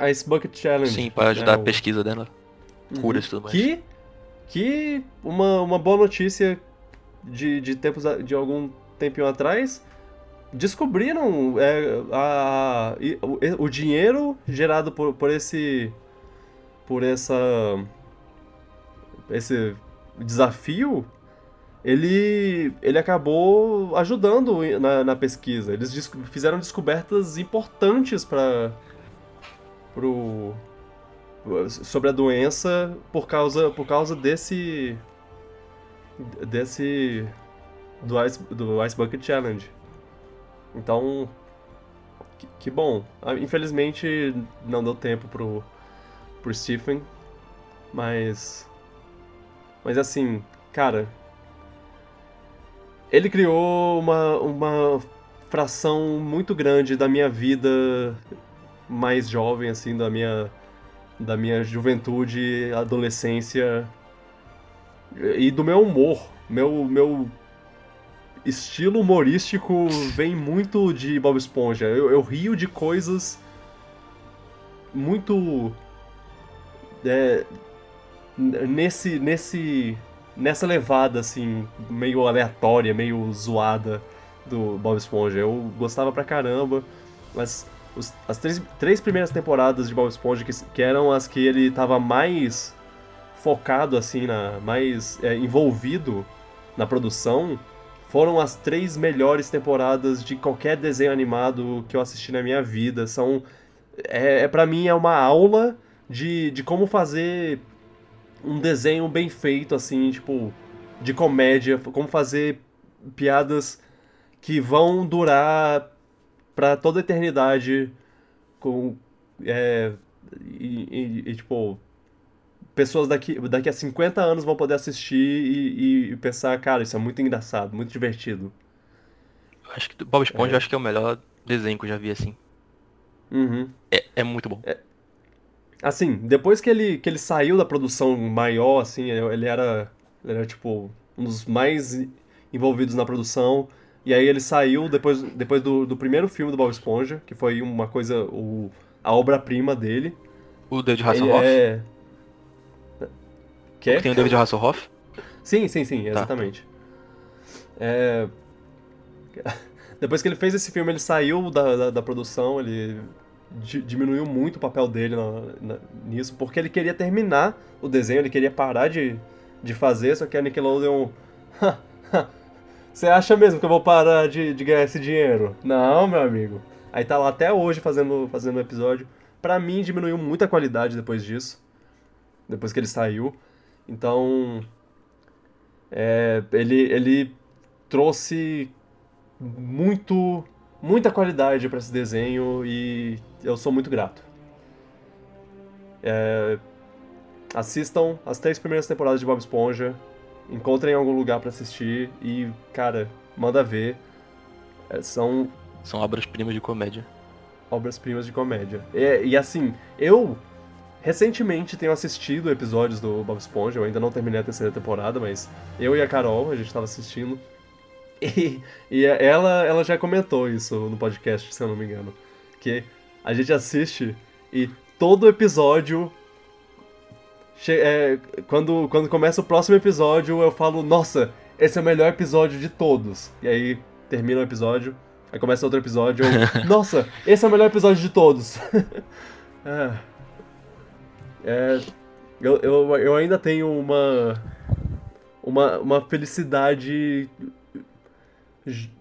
Ice Bucket Challenge. Sim, para ajudar né, a pesquisa dela. Uhum. Curas e tudo mais. Que, que uma, uma boa notícia de, de, tempos, a- de algum tempinho atrás, descobriram é, a, e- o, o dinheiro gerado por, por esse por essa esse desafio ele, ele acabou ajudando na, na pesquisa. Eles des- fizeram descobertas importantes para pro sobre a doença por causa por causa desse desse do Ice, do Ice Bucket Challenge. Então, que, que bom. Ah, Infelizmente não deu tempo pro pro Stephen, mas mas assim, cara, ele criou uma uma fração muito grande da minha vida mais jovem assim, da minha da minha juventude, adolescência e do meu humor. Meu, meu estilo humorístico vem muito de Bob Esponja. Eu, eu rio de coisas muito. É, nesse, nesse, nessa levada, assim, meio aleatória, meio zoada do Bob Esponja. Eu gostava pra caramba, mas os, as três, três primeiras temporadas de Bob Esponja, que, que eram as que ele tava mais focado, assim, na, mais é, envolvido na produção, foram as três melhores temporadas de qualquer desenho animado que eu assisti na minha vida. São. É, é para mim é uma aula de, de como fazer um desenho bem feito, assim, tipo, de comédia, como fazer piadas que vão durar para toda a eternidade com. É, e, e, e, tipo, pessoas daqui, daqui a 50 anos vão poder assistir e, e, pensar, cara, isso é muito engraçado, muito divertido. Acho que Bob Esponja é. acho que é o melhor desenho que eu já vi assim. Uhum. É, é muito bom. É. Assim, depois que ele, que ele saiu da produção maior, assim, ele era, ele era tipo um dos mais envolvidos na produção. E aí ele saiu depois, depois do, do primeiro filme do Bob Esponja, que foi uma coisa, o, a obra-prima dele. O David Hasselhoff? É... Que? Tem o David Hasselhoff? Sim, sim, sim, tá. exatamente. Tá. É... Depois que ele fez esse filme, ele saiu da, da, da produção, ele diminuiu muito o papel dele na, na, nisso, porque ele queria terminar o desenho, ele queria parar de, de fazer, só que a Nickelodeon. Você acha mesmo que eu vou parar de, de ganhar esse dinheiro? Não, meu amigo. Aí tá lá até hoje fazendo fazendo episódio. Pra mim, diminuiu muito a qualidade depois disso. Depois que ele saiu. Então. É, ele, ele trouxe muito muita qualidade para esse desenho e eu sou muito grato. É, assistam as três primeiras temporadas de Bob Esponja, encontrem algum lugar para assistir e, cara, manda ver. É, são. São obras-primas de comédia. Obras-primas de comédia. E, e assim, eu recentemente tenho assistido episódios do Bob Esponja, eu ainda não terminei a terceira temporada, mas eu e a Carol, a gente tava assistindo. E, e ela, ela já comentou isso no podcast, se eu não me engano. Que a gente assiste e todo episódio. É, quando, quando começa o próximo episódio, eu falo, nossa, esse é o melhor episódio de todos. E aí termina o episódio, aí começa outro episódio, eu, nossa, esse é o melhor episódio de todos. é, é, eu, eu, eu ainda tenho uma, uma, uma felicidade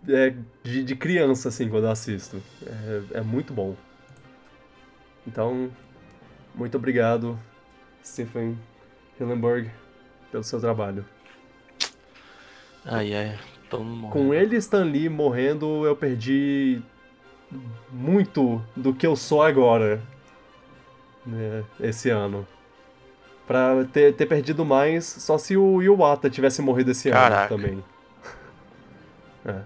é, de, de, criança, assim, quando eu assisto. É, é muito bom. Então, muito obrigado, Stephen Hillenburg, pelo seu trabalho. Ai, ai, Com ele e Stan Lee morrendo, eu perdi muito do que eu sou agora. Né, esse ano. Pra ter, ter perdido mais, só se o Iwata tivesse morrido esse Caraca. ano também. É.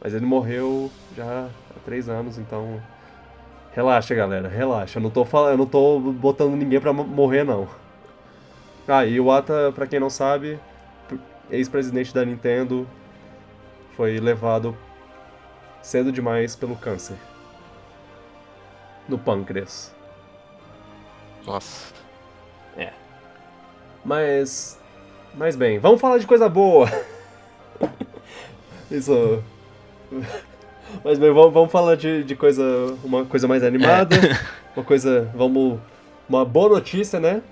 Mas ele morreu já há três anos, então. Relaxa, galera, relaxa. Eu não tô, falando, eu não tô botando ninguém pra morrer, não. Ah, e o Ata, pra quem não sabe, ex-presidente da Nintendo, foi levado cedo demais pelo câncer. No pâncreas. Nossa. É. Mas. Mas bem, vamos falar de coisa boa. Isso. Mas bem, vamos, vamos falar de, de coisa. Uma coisa mais animada. É. Uma coisa. Vamos. Uma boa notícia, né?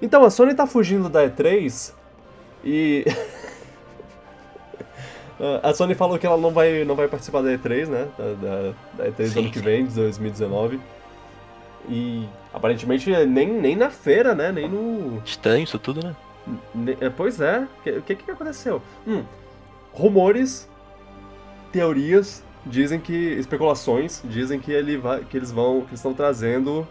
Então, a Sony tá fugindo da E3 e. a Sony falou que ela não vai, não vai participar da E3, né? Da, da, da E3 sim, do ano que vem, de 2019. E aparentemente nem, nem na feira, né? Nem no. Estranho isso tudo, né? É, pois é. O que, que, que aconteceu? Hum, rumores, teorias dizem que especulações dizem que ele vai, que eles vão, que estão trazendo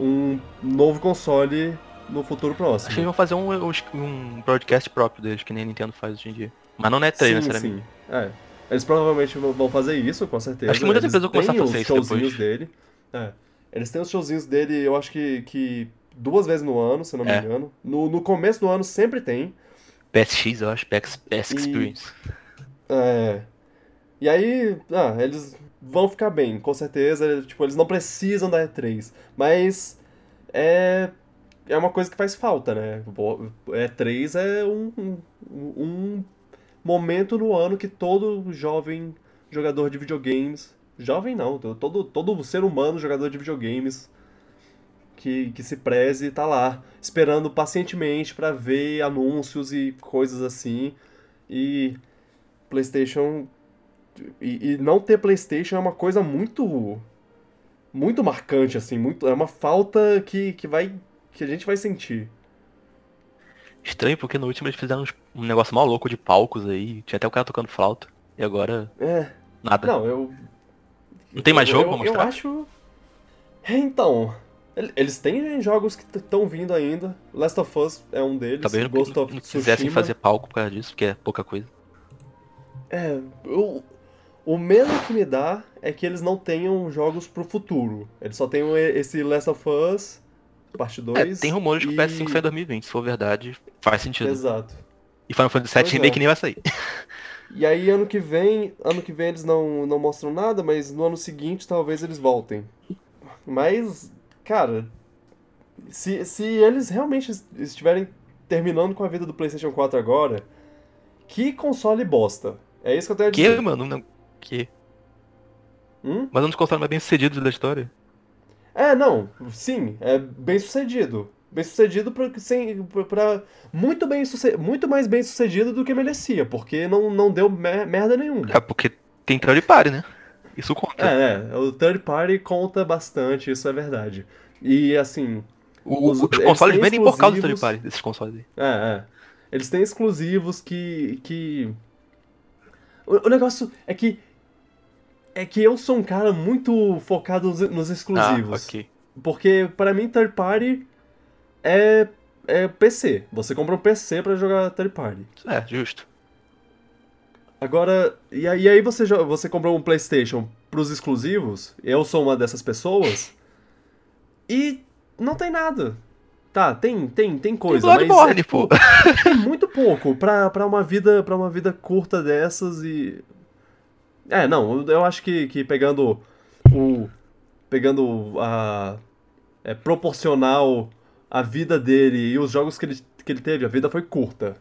um novo console no futuro próximo. Acho que eles vão fazer um, um broadcast próprio deles, que nem a Nintendo faz hoje em dia. Mas não é trailer, necessariamente. Sim, é. Eles provavelmente vão fazer isso, com certeza. Acho que muitas empresas vão começar a fazer isso depois. dele. É. Eles têm os showzinhos dele, eu acho que, que duas vezes no ano, se eu não me É. engano. No, no começo do ano sempre tem. PSX, eu acho, PS, PS E- Experience. É. E aí, ah, eles vão ficar bem, com certeza. Tipo, eles não precisam da E3. Mas é, é uma coisa que faz falta, né? Bo- E3 é um, um, um momento no ano que todo jovem jogador de videogames. Jovem não, todo, todo ser humano jogador de videogames que, que se preze tá lá, esperando pacientemente pra ver anúncios e coisas assim. E PlayStation. E, e não ter PlayStation é uma coisa muito. Muito marcante, assim. Muito, é uma falta que, que vai. que a gente vai sentir. Estranho porque no último eles fizeram um negócio mal louco de palcos aí. Tinha até o cara tocando flauta. E agora, É. nada. Não, eu. Não tem mais jogo eu, pra mostrar? Eu acho. É, então. El- Eles têm jogos que estão vindo ainda. Last of Us é um deles. Talvez Ghost não, of não quisessem fazer palco por causa disso, porque é pouca coisa. É, eu- o medo que me dá é que eles não tenham jogos pro futuro. Eles só tenham e- esse Last of Us, parte 2. É, tem rumores que o e- PS5 sai em 2020, se for verdade, faz sentido. Exato. E Final Fantasy VII Pois Remake é. nem vai sair. E aí ano que vem, ano que vem eles não, não mostram nada, mas no ano seguinte talvez eles voltem. Mas, cara, se, se eles realmente es- estiverem terminando com a vida do PlayStation 4 agora, que console bosta. É isso que eu tenho a Que, dizer. mano? Não, que? Hum? Mas um dos consoles mais bem sucedidos da história. É, não, sim, é bem sucedido. Bem sucedido pra, sem, pra, muito, bem muito mais bem sucedido do que merecia, porque não, não deu mer- merda nenhuma. É, porque tem third party, né? Isso conta. É, é, o third party conta bastante, isso é verdade. E assim, O- Os- os, consoles vendem por causa do third party, desses consoles aí. é, é. Eles têm exclusivos que. que... O, o negócio é que. É que eu sou um cara muito focado nos, nos exclusivos. Ah, ok. Porque pra mim, third party é, é PC. Você compra um PC pra jogar third party. É, justo. Agora, e aí, e aí você, jo- você comprou um PlayStation pros exclusivos? Eu sou uma dessas pessoas. E não tem nada. Tá, tem, tem, tem coisa, mas Bloodborne, é, pô. tem muito pouco pra, pra, uma vida, pra uma vida curta dessas e... É, não, eu acho que, que pegando o... Pegando a... É, proporcional a vida dele e os jogos que ele, que ele teve, a vida foi curta.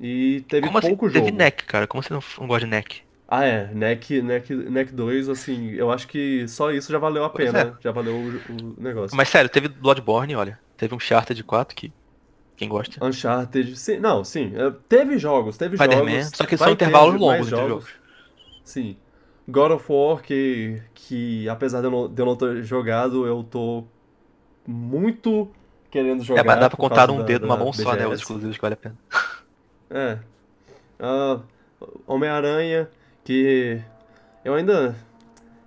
E teve Como assim? pouco jogo. Teve neck, cara. Como você não, não gosta de neck? Ah, é. NEC, NEC, NEC 2, assim, eu acho que só isso já valeu a Pois pena. Já valeu o, o negócio. Mas sério, teve Bloodborne, olha. Teve um Charter de 4 que. Quem gosta? Uncharted, sim, não, sim. é, Teve jogos, teve Spider-Man. jogos. Só que são ter intervalos longos entre jogos. Sim. God of War, que, que apesar de eu, não, de eu não ter jogado, eu tô muito querendo jogar. É, mas dá pra contar da- dedo, da numa mão só, né? Os exclusivos que vale a pena. É. Ah, Homem-Aranha, que eu ainda.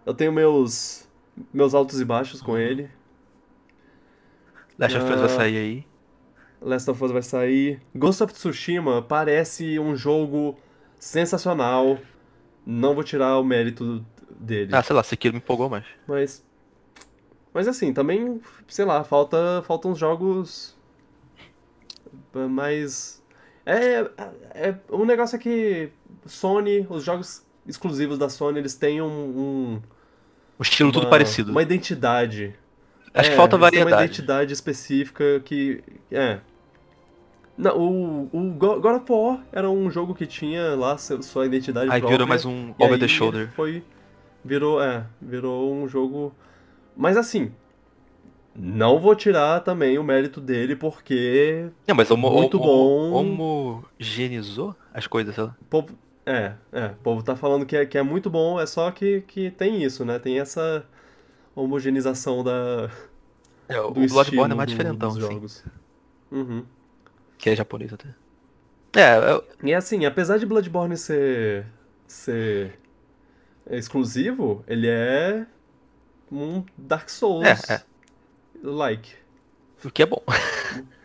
Eu tenho meus. meus altos e baixos com ele. Last of Us Ah. vai sair aí. Last of Us vai sair. Ghost of Tsushima parece um jogo sensacional. Não vou tirar o mérito dele. Ah, sei lá, Sekiro me empolgou mais. Mas. Mas assim, também, sei lá, falta, faltam uns jogos. mais. É, é. O negócio é que Sony, os jogos exclusivos da Sony, eles têm um. um O estilo tudo uma- parecido. Uma identidade. Acho É, que falta têm uma variedade. identidade específica que. É. Não, o, o Go- God of War era um jogo que tinha lá sua identidade Aí própria. virou mais um over the aí shoulder. Foi. Virou, é. Virou um jogo. Mas assim. Não vou tirar também o mérito dele, porque. Não, mas homo, Muito bom. homogeneizou as coisas, sei lá. povo, é, é. O povo tá falando que é, que é muito bom, é só que, que tem isso, né? Tem essa homogeneização da, É, o Bloodborne é mais do- diferentão, dos jogos. Uhum. Que é japonês até. É, eu- E assim, apesar de Bloodborne ser, ser exclusivo, ele é um Dark Souls É, é. Like. o que é bom.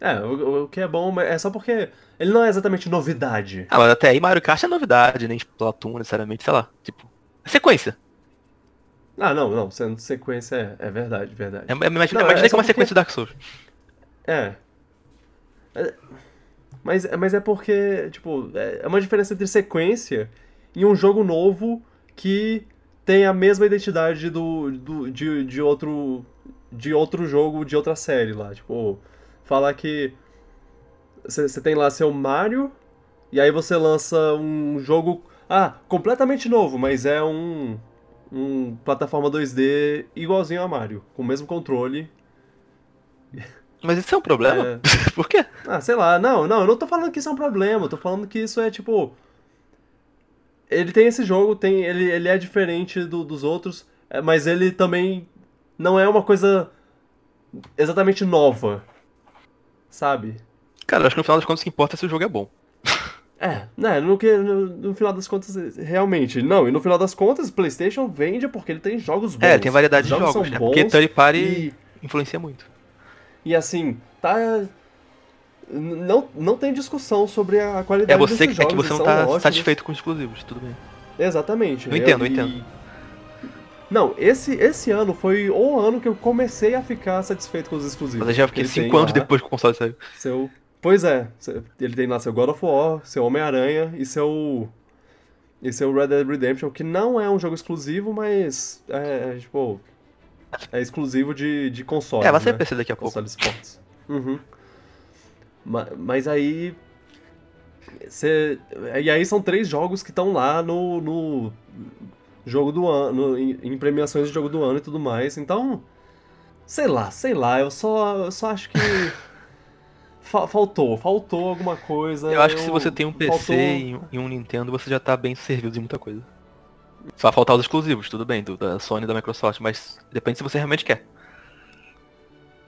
É, o, o que é bom mas é só porque ele não é exatamente novidade. Ah, mas até aí Mario Kart é novidade, nem Splatoon necessariamente, sei lá. Tipo, é sequência. Ah, não, não, sendo sequência é, é verdade, verdade. É, é, imagina, Não, é que é sequência do Dark Souls. É. É- Mas, mas é porque, tipo, é é uma diferença entre sequência e um jogo novo que tem a mesma identidade do, do, de, de, outro, de outro jogo, de outra série lá. Tipo, falar que você tem lá seu Mario e aí você lança um jogo, ah, completamente novo, mas é um, um plataforma 2D igualzinho a Mario, com o mesmo controle, Mas isso é um problema? É. Por quê? Ah, sei lá, não, não, eu não tô falando que isso é um problema, eu tô falando que isso é tipo. Ele tem esse jogo, tem, ele, ele é diferente do- dos outros, é, mas ele também não é uma coisa exatamente nova. Sabe? Cara, eu acho que no final das contas o que importa é se o jogo é bom. É, né, no, que, no, no final das contas, realmente. Não, e no final das contas, PlayStation vende porque ele tem jogos bons. É, tem variedade Os de jogos, né? Porque Third Party e, influencia muito. e assim, tá. Não, não tem discussão sobre a qualidade É você desses que, é que jogos, você não tá ótimos. satisfeito com os exclusivos, tudo bem. Exatamente. Eu entendo, eu e- entendo. Não, esse, esse ano foi o ano que eu comecei a ficar satisfeito com os exclusivos. Mas aí já fiquei Ele tem 5 anos lá depois que o console saiu. Seu... Pois é, ele tem lá seu God of War, seu Homem-Aranha e seu. E seu Red Dead Redemption, que não é um jogo exclusivo, mas é, é, tipo. É exclusivo de, de console. É, vai ser né? PC daqui a pouco. Console Sports. Uhum. Ma- Mas aí. Cê, e aí são três jogos que estão lá no, no jogo do ano, no- em, em premiações de jogo do ano e tudo mais. Então, sei lá, sei lá, eu só, eu só acho que fa- faltou, faltou alguma coisa. Eu acho que se você tem um PC faltou- e um- Nintendo, você já tá bem servido de muita coisa. Só faltar os exclusivos, tudo bem, do, da Sony e da Microsoft, mas depende se você realmente quer.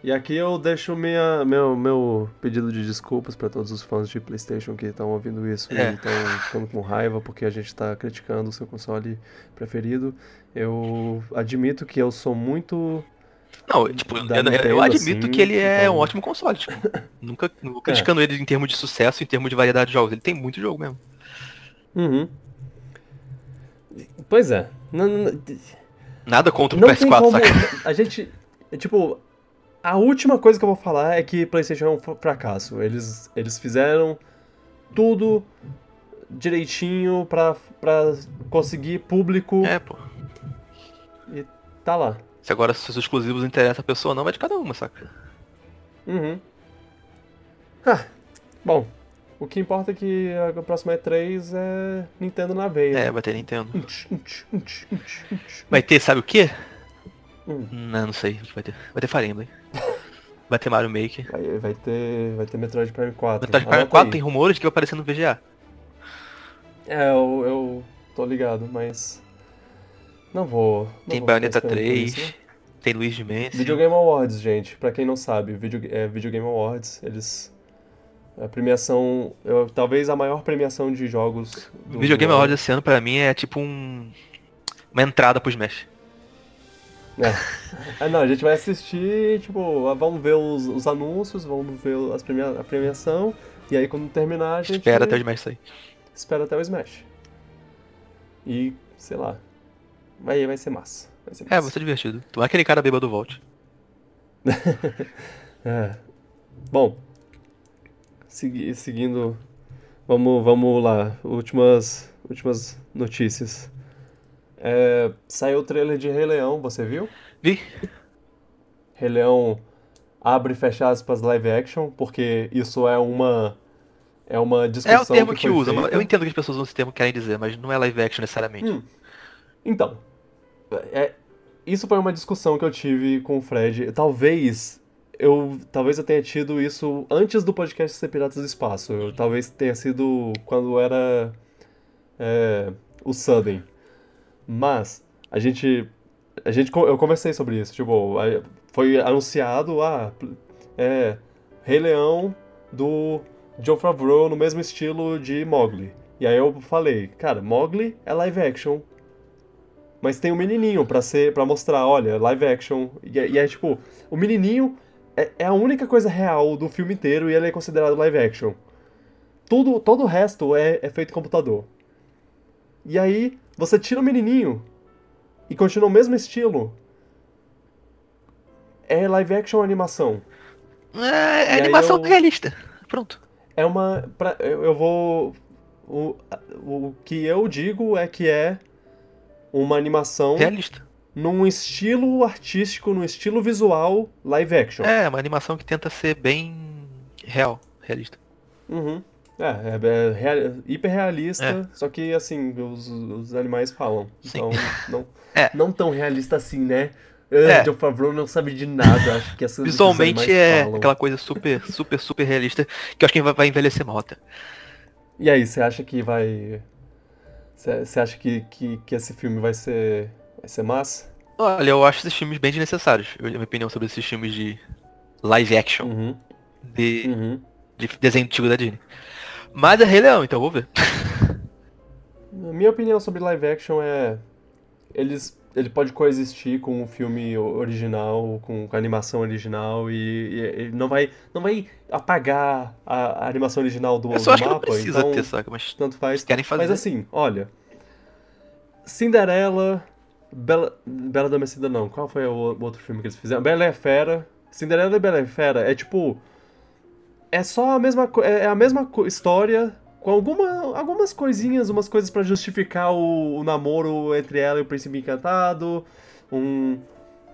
E aqui eu deixo minha, meu, meu pedido de desculpas pra todos os fãs de PlayStation que estão ouvindo isso É. e estão ficando com raiva porque a gente tá criticando o seu console preferido. Eu admito que eu sou muito. Não, tipo, eu, Da eu- Nintendo, admito assim, que ele é então- um ótimo console, tipo. nunca, nunca criticando ele em termos de sucesso, em termos de variedade de jogos. Ele tem muito jogo mesmo. Uhum. Pois é. Não, não, Nada contra o não tem PS4, como. saca? A gente. é, Tipo, a última coisa que eu vou falar é que PlayStation é um fracasso. Eles, eles fizeram tudo direitinho pra, pra conseguir público É, pô. e tá lá. Se agora se os exclusivos interessam a pessoa ou não, vai de cada uma, saca? Uhum. Ah, bom. O que importa é que a próxima E3 é Nintendo na veia. É, vai ter Nintendo. Vai ter, sabe o quê? Hum. Não, não sei vai ter. Vai ter Fire Emblem. Vai ter Mario Maker. Vai, vai ter. Vai ter Metroid Prime 4. Metroid Prime Anota 4 aí. tem rumores de que vai aparecer no VGA. É, eu, eu tô ligado, mas. Não vou. não Tem vou Bayonetta ficar esperando por 3, isso, né? tem Luiz de Mendes. Video Game Awards, gente. Pra quem não sabe, Video, é, Video Game Awards, eles. A premiação. eu- talvez a maior premiação de jogos. Do, Video Game. Awards esse ano pra mim é tipo um. Uma entrada pro Smash. Ah, não, a gente vai assistir, tipo, ah, vamos ver os, os anúncios, vamos ver as premia a premiação, e aí quando terminar a gente Espera até o Smash sair. espera até o Smash. E, sei lá, vai, vai ser massa. Vai ser massa. É, vai ser divertido. Tu é aquele cara bêbado volte. É. Bom, segui- seguindo, vamos, vamos lá, últimas, últimas notícias. É, saiu o trailer de Rei Leão, você viu? Vi? Rei Leão abre e fecha aspas live action, porque isso é uma é uma É discussão o termo que, foi usa. feita. Eu entendo que as pessoas usam esse termo que querem dizer, mas não é live action necessariamente. Hum. Então, é, isso foi uma discussão que eu tive com o Fred. Talvez eu talvez eu tenha tido isso antes do podcast ser Piratas do Espaço. Eu, talvez tenha sido quando era é, o Sudden. Mas a gente a gente eu conversei sobre isso. Tipo, aí foi anunciado ah é Rei Leão do John Favreau no mesmo estilo de Mowgli. E aí eu falei, cara, Mowgli é live action. Mas tem um menininho pra ser para mostrar, olha, live action. E, é- e é tipo, o menininho é, é a única coisa real do filme inteiro e ele é considerado live action. Tudo, todo o resto é, é feito computador. E aí, você tira o menininho e continua o mesmo estilo, é live action ou animação? É, é animação eu- realista. Pronto. É uma. pra- eu eu vou. O, o que eu digo é que é uma animação Realista. num estilo artístico, num estilo visual live action. É, uma animação que tenta ser bem real, realista. Uhum. É, é, é real- hiperrealista, É. só que assim, os, os animais falam. Sim. Então, não, É. não tão realista assim, né? É. John Favreau não sabe de nada, acho que essa, Visualmente é falam. aquela coisa super, super, super realista que eu acho que vai vai envelhecer mal até. E aí, você acha que vai. Você acha que, que, que esse filme vai ser. Vai ser massa? Olha, eu acho esses filmes bem desnecessários. Eu- minha opinião sobre esses filmes de live action, Uhum. de, Uhum. de desenho antigo da Disney. Mas é Rei Leão, então vou ver. Minha opinião sobre live action é. Eles, ele pode coexistir com o filme original, com, com a animação original, e, e- não vai, não vai apagar a, a animação original do, Eu só do acho que não mapa, precisa então ter, saca? Mas tanto faz. querem fazer. Mas assim, olha. Cinderela. Bela, Bela Adormecida não. Qual foi o o outro filme que eles fizeram? Bela e a Fera. Cinderela e Bela e a Fera é tipo. É só a mesma, co- é a mesma história, com alguma, algumas coisinhas, umas coisas pra justificar o, o namoro entre ela e o príncipe encantado. Um,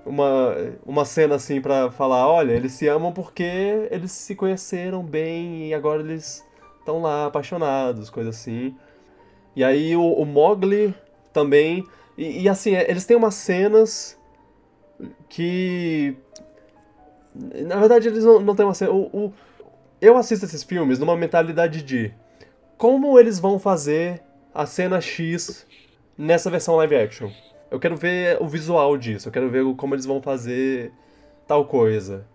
uma, uma cena assim pra falar: olha, eles se amam porque eles se conheceram bem e agora eles estão lá apaixonados, coisa assim. E aí o, o Mogli também. E, e, assim, é, eles têm umas cenas que. Na verdade, eles não, não têm uma cena. O, o- eu assisto esses filmes numa mentalidade de como eles vão fazer a cena X nessa versão live action. Eu quero ver o visual disso, eu quero ver como eles vão fazer tal coisa.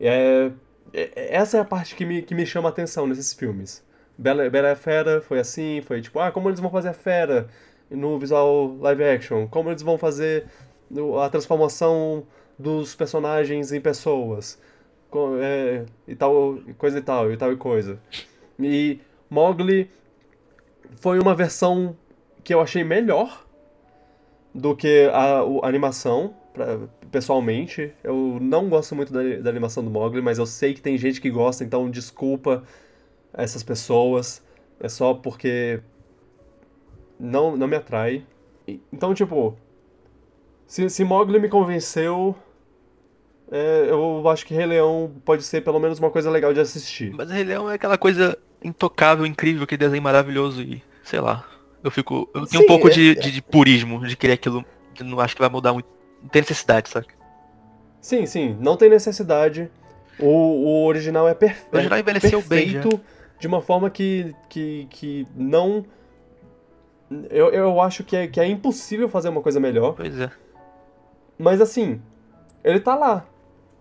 É, é- essa é a parte que me, que me chama a atenção nesses filmes. Bela, Bela Fera foi assim, foi tipo, ah, como eles vão fazer a Fera no visual live action? Como eles vão fazer a transformação dos personagens em pessoas? É, e tal, coisa e tal, e tal e coisa. E Mowgli foi uma versão que eu achei melhor do que a, a animação, pra- pessoalmente. Eu não gosto muito da, da animação do Mowgli, mas eu sei que tem gente que gosta, então desculpa essas pessoas. É só porque não, não me atrai. Então, tipo, se, se Mowgli me convenceu, é, eu acho que Rei Leão pode ser pelo menos uma coisa legal de assistir. Mas Rei Leão é aquela coisa intocável, incrível, aquele desenho maravilhoso e, sei lá, eu fico. Eu tenho Sim, um pouco é- de, de, de purismo, de querer aquilo. Eu não acho que vai mudar muito. Não tem necessidade, sabe? Sim, sim, não tem necessidade. O, o original é, perfe O original é envelheceu bem perfeito de uma forma que, que, que não. Eu, eu acho que é, que é impossível fazer uma coisa melhor. Pois é. Mas assim, ele tá lá.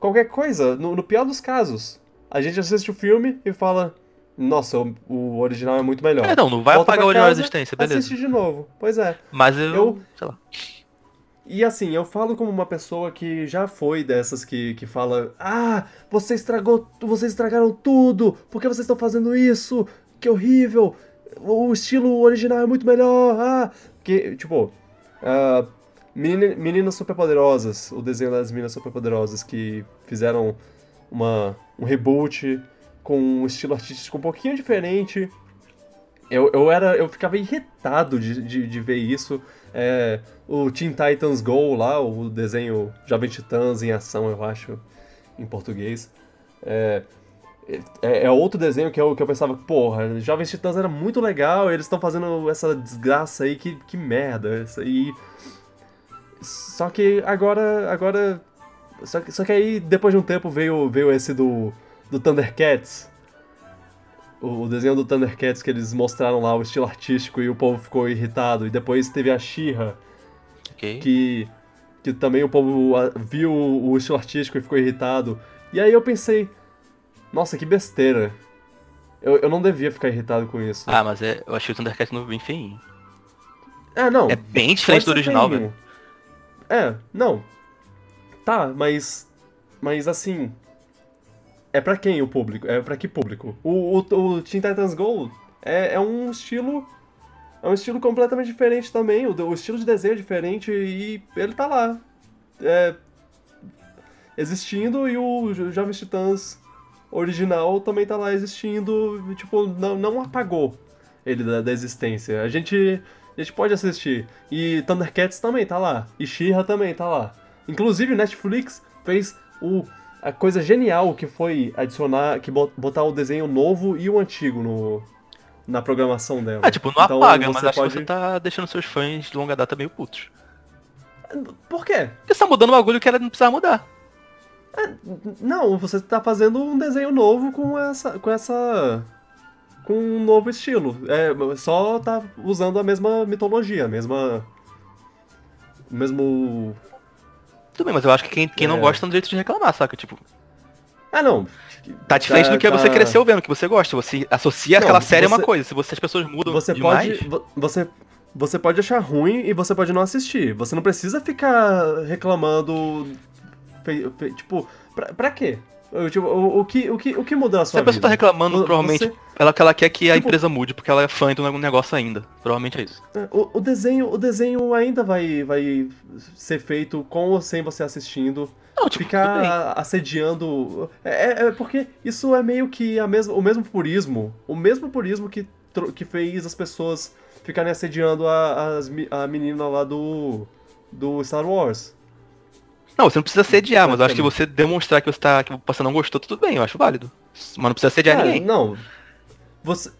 Qualquer coisa, no, no pior dos casos, a gente assiste o filme e fala: Nossa, o, o original é muito melhor. É, não, não vai Volta apagar o original da existência, beleza. Assiste de novo. Pois é. Mas eu, Eu- sei lá. E assim, eu falo como uma pessoa que já foi dessas que, que fala: Ah, você estragou, vocês estragaram tudo, por que vocês estão fazendo isso? Que horrível! O estilo original é muito melhor! Ah! Que, tipo, ah, Menina- Meninas Superpoderosas, o desenho das Meninas Superpoderosas que fizeram uma, um reboot com um estilo artístico um pouquinho diferente. Eu, eu era. Eu ficava irritado de, de, de ver isso. É, o Teen Titans Go lá, o desenho Jovem Titãs em ação, eu acho, em português. É, é, é outro desenho que eu, que eu pensava, porra, Jovens Titãs era muito legal, eles estão fazendo essa desgraça aí, que, que merda. Isso aí. Só que agora. agora só, que- só que aí, depois de um tempo, veio, veio esse do, do Thundercats. O, o desenho do Thundercats que eles mostraram lá, o estilo artístico, e o povo ficou irritado. E depois teve a She-Ra, Ok. que, que também o povo viu o estilo artístico e ficou irritado. E aí eu pensei, nossa, que besteira. Eu, eu não devia ficar irritado com isso. Ah, mas é, eu achei o Thundercats novo bem feinho. é, não. É bem diferente do original, velho. É, não. Tá, mas. Mas assim. É pra quem o público? É pra que público? O, o, o Teen Titans Go é, é um estilo é um estilo completamente diferente também, o, o estilo de desenho é diferente e ele tá lá. É, existindo e o Jovens Titãs original também tá lá existindo, tipo, não, não apagou ele da, da existência. A gente, a gente pode assistir. E Thundercats também tá lá. E She-Ra também tá lá. Inclusive, Netflix fez o, a coisa genial que foi adicionar, que botar o desenho novo e o antigo no, na programação dela. Ah, tipo, não então, apaga, mas acho pode... que você tá deixando seus fãs de longa data meio putos. Por quê? Porque você tá mudando o bagulho que ela não precisava mudar. É, não, você tá fazendo um desenho novo com essa. com essa. Com um novo estilo. É, só tá usando a mesma mitologia, a mesma. O mesmo. Tudo bem, mas eu acho que quem, quem é. não gosta tem direito de reclamar, saca? Tipo. Ah não. Tá diferente tá, do que tá... você cresceu vendo, que você gosta. Você associa não, aquela série você, a uma coisa. Se você, as pessoas mudam você demais... Pode, você, você pode achar ruim e você pode não assistir. Você não precisa ficar reclamando tipo, pra, pra quê? Tipo, o, o, que, o, que, o que mudou a sua vida? Se a pessoa tá reclamando, o, provavelmente você... ela, ela quer que a tipo, empresa mude, porque ela é fã do negócio ainda. Provavelmente é isso. É, o, o, desenho, o desenho ainda vai, vai ser feito com ou sem você assistindo. Não, tipo, ficar assediando. É, é, é, porque isso é meio que a mesma, o mesmo purismo. O mesmo purismo que, que fez as pessoas ficarem assediando a, a, a menina lá do, do Star Wars. Não, você não precisa sediar, mas eu acho que você demonstrar que você, tá, que você não gostou, tudo bem, eu acho válido. Mas não precisa sediar é, ninguém. Não. Você.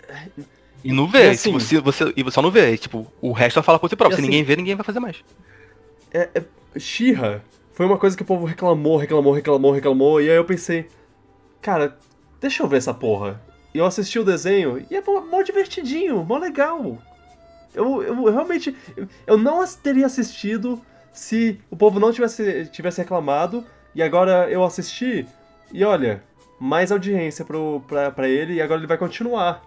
E não vê, assim, você, você, e só não vê. tipo, o resto vai falar por si próprio. Se assim, ninguém vê, ninguém vai fazer mais. É, é, Xirra foi uma coisa que o povo reclamou, reclamou, reclamou, reclamou, e aí eu pensei, cara, deixa eu ver essa porra. E eu assisti o desenho e é mó divertidinho, mó legal. Eu, eu, eu realmente. Eu não teria assistido se o povo não tivesse, tivesse reclamado e agora eu assisti e olha, mais audiência pro, pra, pra ele e agora ele vai continuar.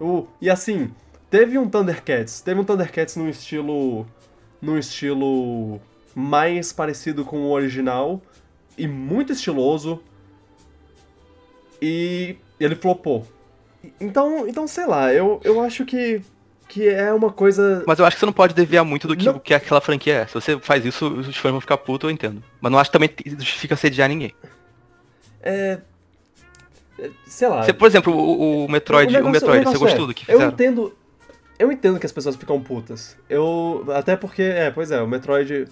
O, e assim, teve um Thundercats, teve um Thundercats num estilo. num estilo mais parecido com o original e muito estiloso. E ele flopou. Então, então sei lá, eu, eu acho que que é uma coisa. Mas eu acho que você não pode desviar muito do que, não... que aquela franquia é. Se você faz isso, os fãs vão ficar putos, eu entendo. Mas não acho que também justifica sediar ninguém. É. é sei lá. Você, por exemplo, o, o Metroid, o, negócio, o Metroid, o você gostou é, do que fizeram? Eu entendo. Eu entendo que as pessoas ficam putas. Eu. Até porque, é, pois é, o Metroid.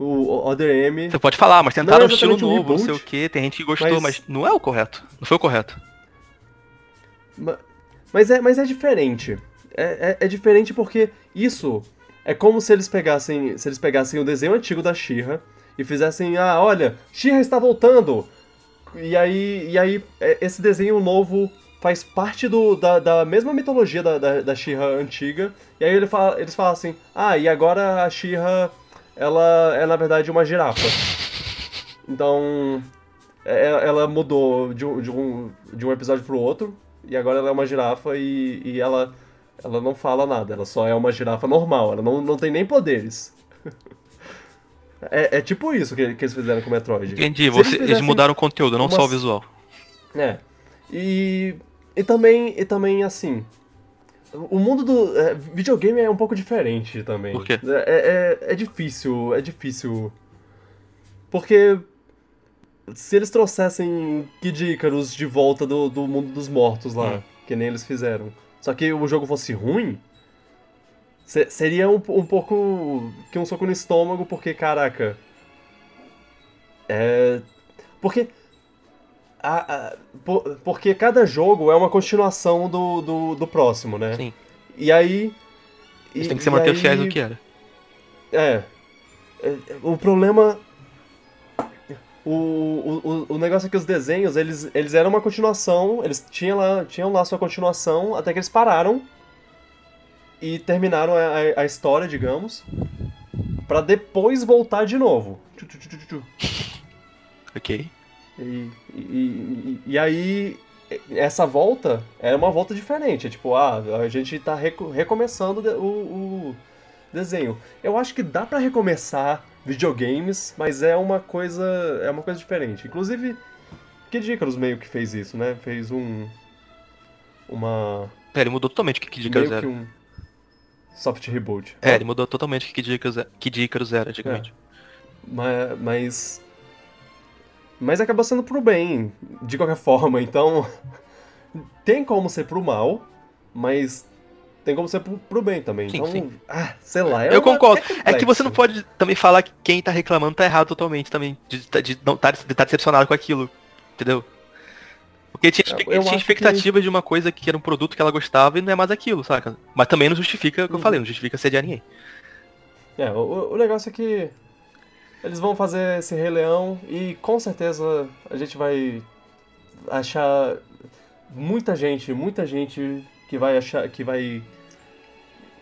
O Other M. Você pode falar, mas tentaram é um estilo novo, reboot, não sei o que, tem gente que gostou, mas... mas não é o correto. Não foi o correto. Mas é, mas é diferente é, é, é, diferente porque isso é como se eles pegassem, se eles pegassem o desenho antigo da Shira e fizessem, ah, olha, Shira está voltando. E aí, e aí é, esse desenho novo faz parte do, da, da mesma mitologia da, da, da antiga. E aí ele fala, eles falam assim, ah, e agora a Shira ela é na verdade uma girafa. Então, é, ela mudou de, de, um, de um episódio outro, e agora ela é uma girafa e, e ela ela não fala nada, ela só é uma girafa normal, ela não, não tem nem poderes. é, é tipo isso que, que eles fizeram com o Metroid. Entendi, você, eles, eles, mudaram o conteúdo, não uma... só o visual. É. E, e também, e também assim, o mundo do é, videogame é um pouco diferente também. Por quê? É, é, é, difícil, é difícil. Porque se eles trouxessem Kid Icarus de volta do, do mundo dos mortos lá, hum. que nem eles fizeram, só que o jogo fosse ruim, seria um, um pouco que um soco no estômago, porque, caraca. É. Porque. A, a, por, porque cada jogo é uma continuação do, do, do próximo, né? Sim. E aí. Tem que ser manter fiéis do que era. É. é o problema o, o, o negócio é que os desenhos, eles, eles eram uma continuação, eles tinham lá, tinham lá sua continuação, até que eles pararam e terminaram a, a, história, digamos, para depois voltar de novo. Ok. E, e, e, aí, essa volta é uma volta diferente. É tipo, ah, a gente tá recomeçando o, o desenho. Eu acho que dá para recomeçar videogames, mas é uma coisa é uma coisa diferente. Inclusive, Kid Icarus meio que fez isso, né? Fez um uma É, ele mudou totalmente o que Kid Icarus meio que era. um soft reboot. É, ele mudou totalmente o que Kid Icarus era, Kid Icarus era antigamente. Ma- Mas. Mas acabou sendo pro bem, de qualquer forma, então. Tem como ser pro mal, mas tem como ser pro, pro bem também. Sim, então, sim. ah, sei lá. é Eu uma- concordo. É que complexo. você não pode também falar que quem tá reclamando tá errado totalmente também. De, de, não tá, de tá decepcionado com aquilo. Entendeu? Porque tinha, Eu- expect- eu tinha acho que- expectativa de uma coisa que era um produto que ela gostava e não é mais aquilo, saca? Mas também não justifica o que eu Uhum. falei, não justifica sediar ninguém. É, o, o negócio é que eles vão fazer esse Rei Leão e com certeza a gente vai achar muita gente, muita gente que vai achar, que vai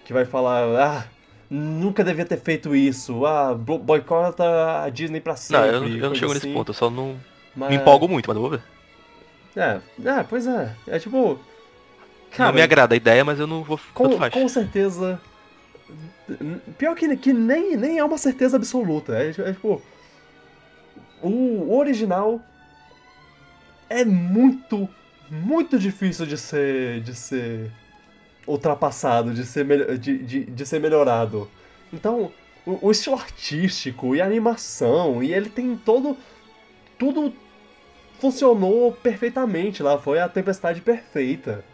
que vai falar, ah, nunca devia ter feito isso, ah, bo- boicota a Disney pra Não, sempre. eu, não- eu não coisa chego nesse assim. ponto, eu só não Mas- me empolgo muito, mas eu vou ver. É, é, pois é, é tipo, cara, não me agrada a ideia, mas eu não vou. com, com certeza. Pior que, que nem, nem é uma certeza absoluta. É, é tipo. O original é muito, muito difícil de ser. de ser ultrapassado, de ser, de, de, de ser melhorado. Então, o, o estilo artístico e a animação, e ele tem todo. Tudo funcionou perfeitamente lá, foi a tempestade perfeita.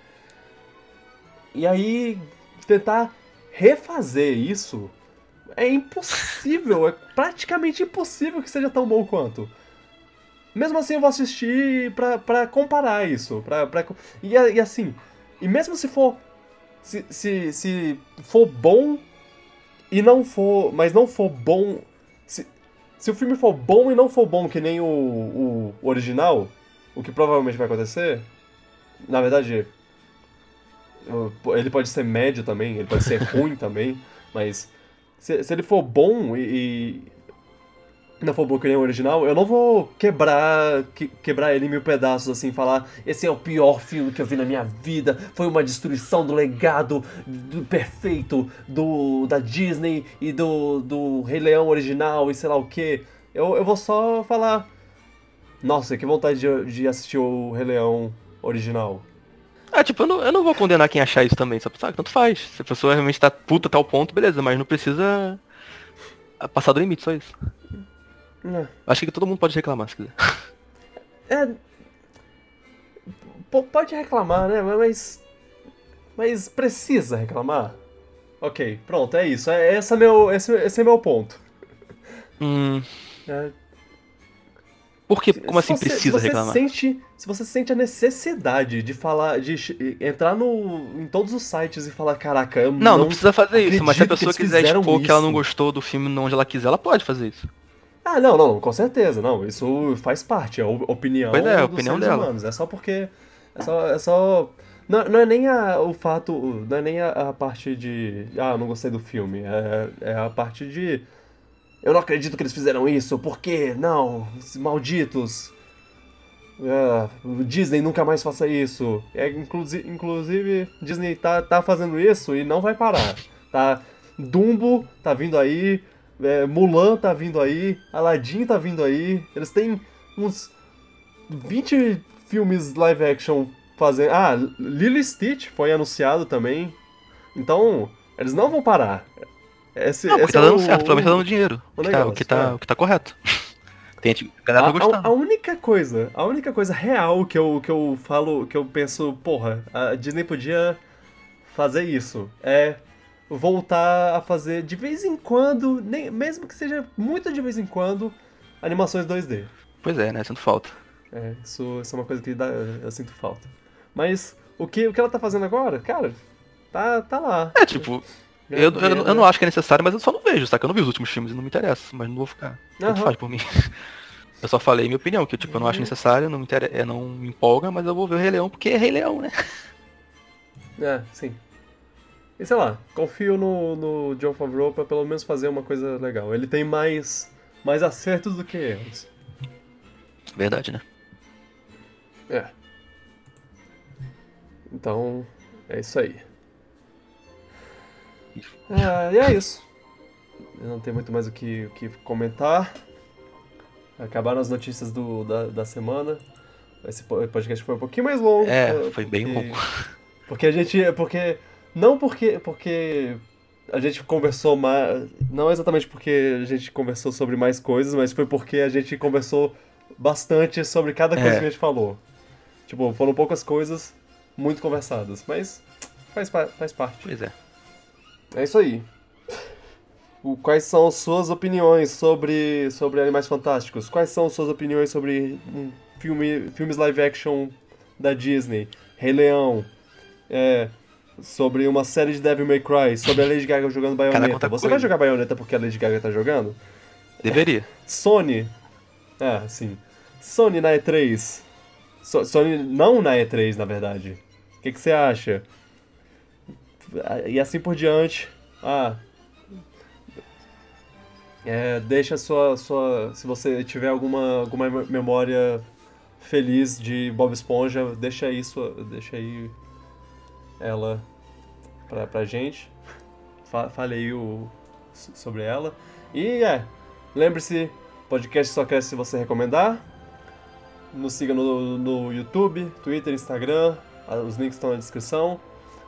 E aí, tentar refazer isso é impossível, é praticamente impossível que seja tão bom quanto. Mesmo assim, eu vou assistir pra, pra comparar isso. Pra, pra, e, e assim, e mesmo se for. Se, se, se for bom e não for. Mas não for bom. Se, se o filme for bom e não for bom que nem o, o original, o que provavelmente vai acontecer. Na verdade, ele pode ser médio também, ele pode ser ruim também, mas se, se ele for bom e, e não for bom que nem o original, eu não vou quebrar que- quebrar ele em mil pedaços assim, falar esse é o pior filme que eu vi na minha vida, foi uma destruição do legado do perfeito do da Disney e do, do Rei Leão original e sei lá o que. Eu, eu vou só falar, nossa, que vontade de, de assistir o Rei Leão original. Ah, tipo, eu não, eu não vou condenar quem achar isso também, sabe? Sabe, Tanto faz. Se a pessoa realmente tá puta a tal ponto, beleza, mas não precisa ah, passar do limite, só isso. É. Acho que todo mundo pode reclamar se quiser. É. P- pode reclamar, né? Mas. Mas precisa reclamar? Ok, pronto, é isso. É, esse, é meu, esse, esse é meu ponto. Hum, É, por que, se como assim você- precisa se você reclamar? Sente, se você sente a necessidade de falar, de entrar no, em todos os sites e falar, caraca, eu Não, não precisa fazer isso, mas se a pessoa quiser expor que ela não isso. gostou do filme onde ela quiser, ela pode fazer isso. Ah, não, não, com certeza, não. Isso faz parte, é a opinião, Pois é, a dos opinião dela. humanos. É só porque. É só. É só não, não é nem a, o fato. Não é nem a, a parte de. Ah, não gostei do filme. É, é a parte de. Eu não acredito que eles fizeram isso, por quê? Não, malditos. É, Disney nunca mais faça isso. É, inclusive, inclusive, Disney tá, tá fazendo isso e não vai parar. Tá? Dumbo tá vindo aí, é, Mulan tá vindo aí, Aladdin tá vindo aí. Eles têm uns 20 filmes live action fazendo. Ah, Lilo e Stitch foi anunciado também. Então, eles não vão parar. Esse, Não, porque esse tá é dando o- certo, provavelmente tá dando dinheiro. o O que tá, o negócio, que tá, é. o que tá correto. Tem gente, a galera A, tá a- gostando. a única coisa, a única coisa real que eu, que eu falo, que eu penso, porra, a Disney podia fazer isso. É voltar a fazer de vez em quando, nem, mesmo que seja muito de vez em quando, animações 2D. Pois é, né? Sinto falta. É, isso, isso é uma coisa que dá, eu sinto falta. Mas o que, o que ela tá fazendo agora, cara, tá, tá lá. É, tipo, eu, eu, Ganhando eu não acho que é necessário, mas eu só não vejo, saca? Eu não vi os últimos filmes e não me interessa, mas não vou ficar. Tanto faz por mim. Eu só falei minha opinião, que tipo, eu não acho necessário, não me, inter... é, não me empolga, mas eu vou ver o Rei Leão porque é Rei Leão, né? É, sim. E sei lá, confio no, no John Favreau pra pelo menos fazer uma coisa legal. Ele tem mais, mais acertos do que erros. Verdade, né? É. Então, é isso aí. Ah, e é isso. Eu não tenho muito mais o que, o que comentar. Acabaram as notícias do, da, da semana. Esse po- podcast foi um pouquinho mais longo. É, foi bem longo. Porque a gente. Porque. Não porque. Porque a gente conversou mais. Não exatamente porque a gente conversou sobre mais coisas, mas foi porque a gente conversou bastante sobre cada coisa É. que a gente falou. Tipo, foram poucas coisas muito conversadas, mas faz, faz parte. Pois é. É isso aí. O- Quais são suas opiniões sobre, sobre Animais Fantásticos? Quais são suas opiniões sobre um filme, filmes live action da Disney? Rei Leão? É, sobre uma série de Devil May Cry? Sobre a Lady Gaga jogando Bayonetta? Você vai jogar Bayonetta porque a Lady Gaga tá jogando? Deveria. Sony? É, sim. Sony na E3? So- Sony não na E3, na verdade. O que, que você acha? E assim por diante. Ah. É, deixa sua, sua. Se você tiver alguma, alguma memória feliz de Bob Esponja, deixa aí, sua, deixa aí ela pra, pra gente. Fa- Fale aí o, sobre ela. E é, lembre-se, podcast só cresce se você recomendar. Nos siga no, no YouTube, Twitter, Instagram, os links estão na descrição.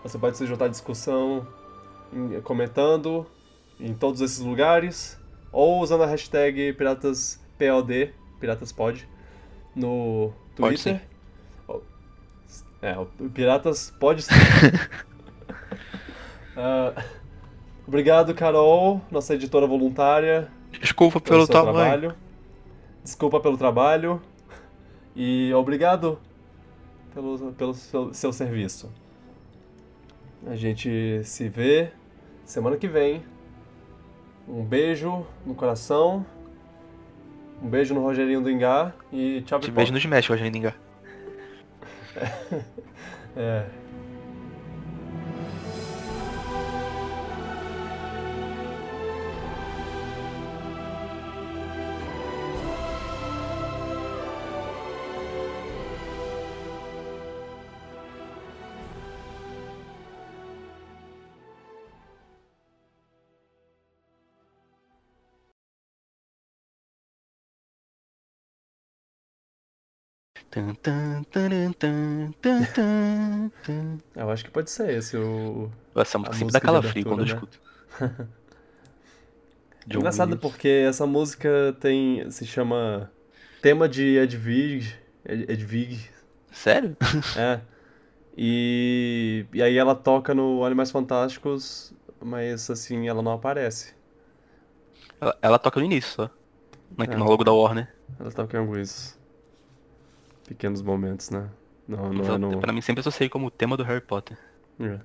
Você pode se juntar à discussão comentando em todos esses lugares ou usando a hashtag PiratasPOD, PiratasPod, no Pode Twitter. Oh, É, o Piratas pode sim. Ah, obrigado, Carol, nossa editora voluntária, Desculpa pelo pelo tamanho. trabalho. Desculpa pelo trabalho. E obrigado pelo, pelo seu, seu serviço. A gente se vê semana que vem. Um beijo no coração. Um beijo no Rogerinho do Engar. E tchau, Te pipoca. vejo nos México, hoje Ninga. É. Tan, Eu acho que pode ser esse o. Essa A música sempre dá calafrio quando eu abertura, escuto. John Engraçado porque essa música tem. se chama. Tema de Edvig. Ed- Edvig. Sério? É. E. E aí ela toca no Animais Fantásticos, mas assim, ela não aparece. Ela, ela toca no início só. No, É. no logo da Warner. Ela toca em alguns pequenos momentos, né? Não, não é no. Pra mim sempre associei como o tema do Harry Potter. É.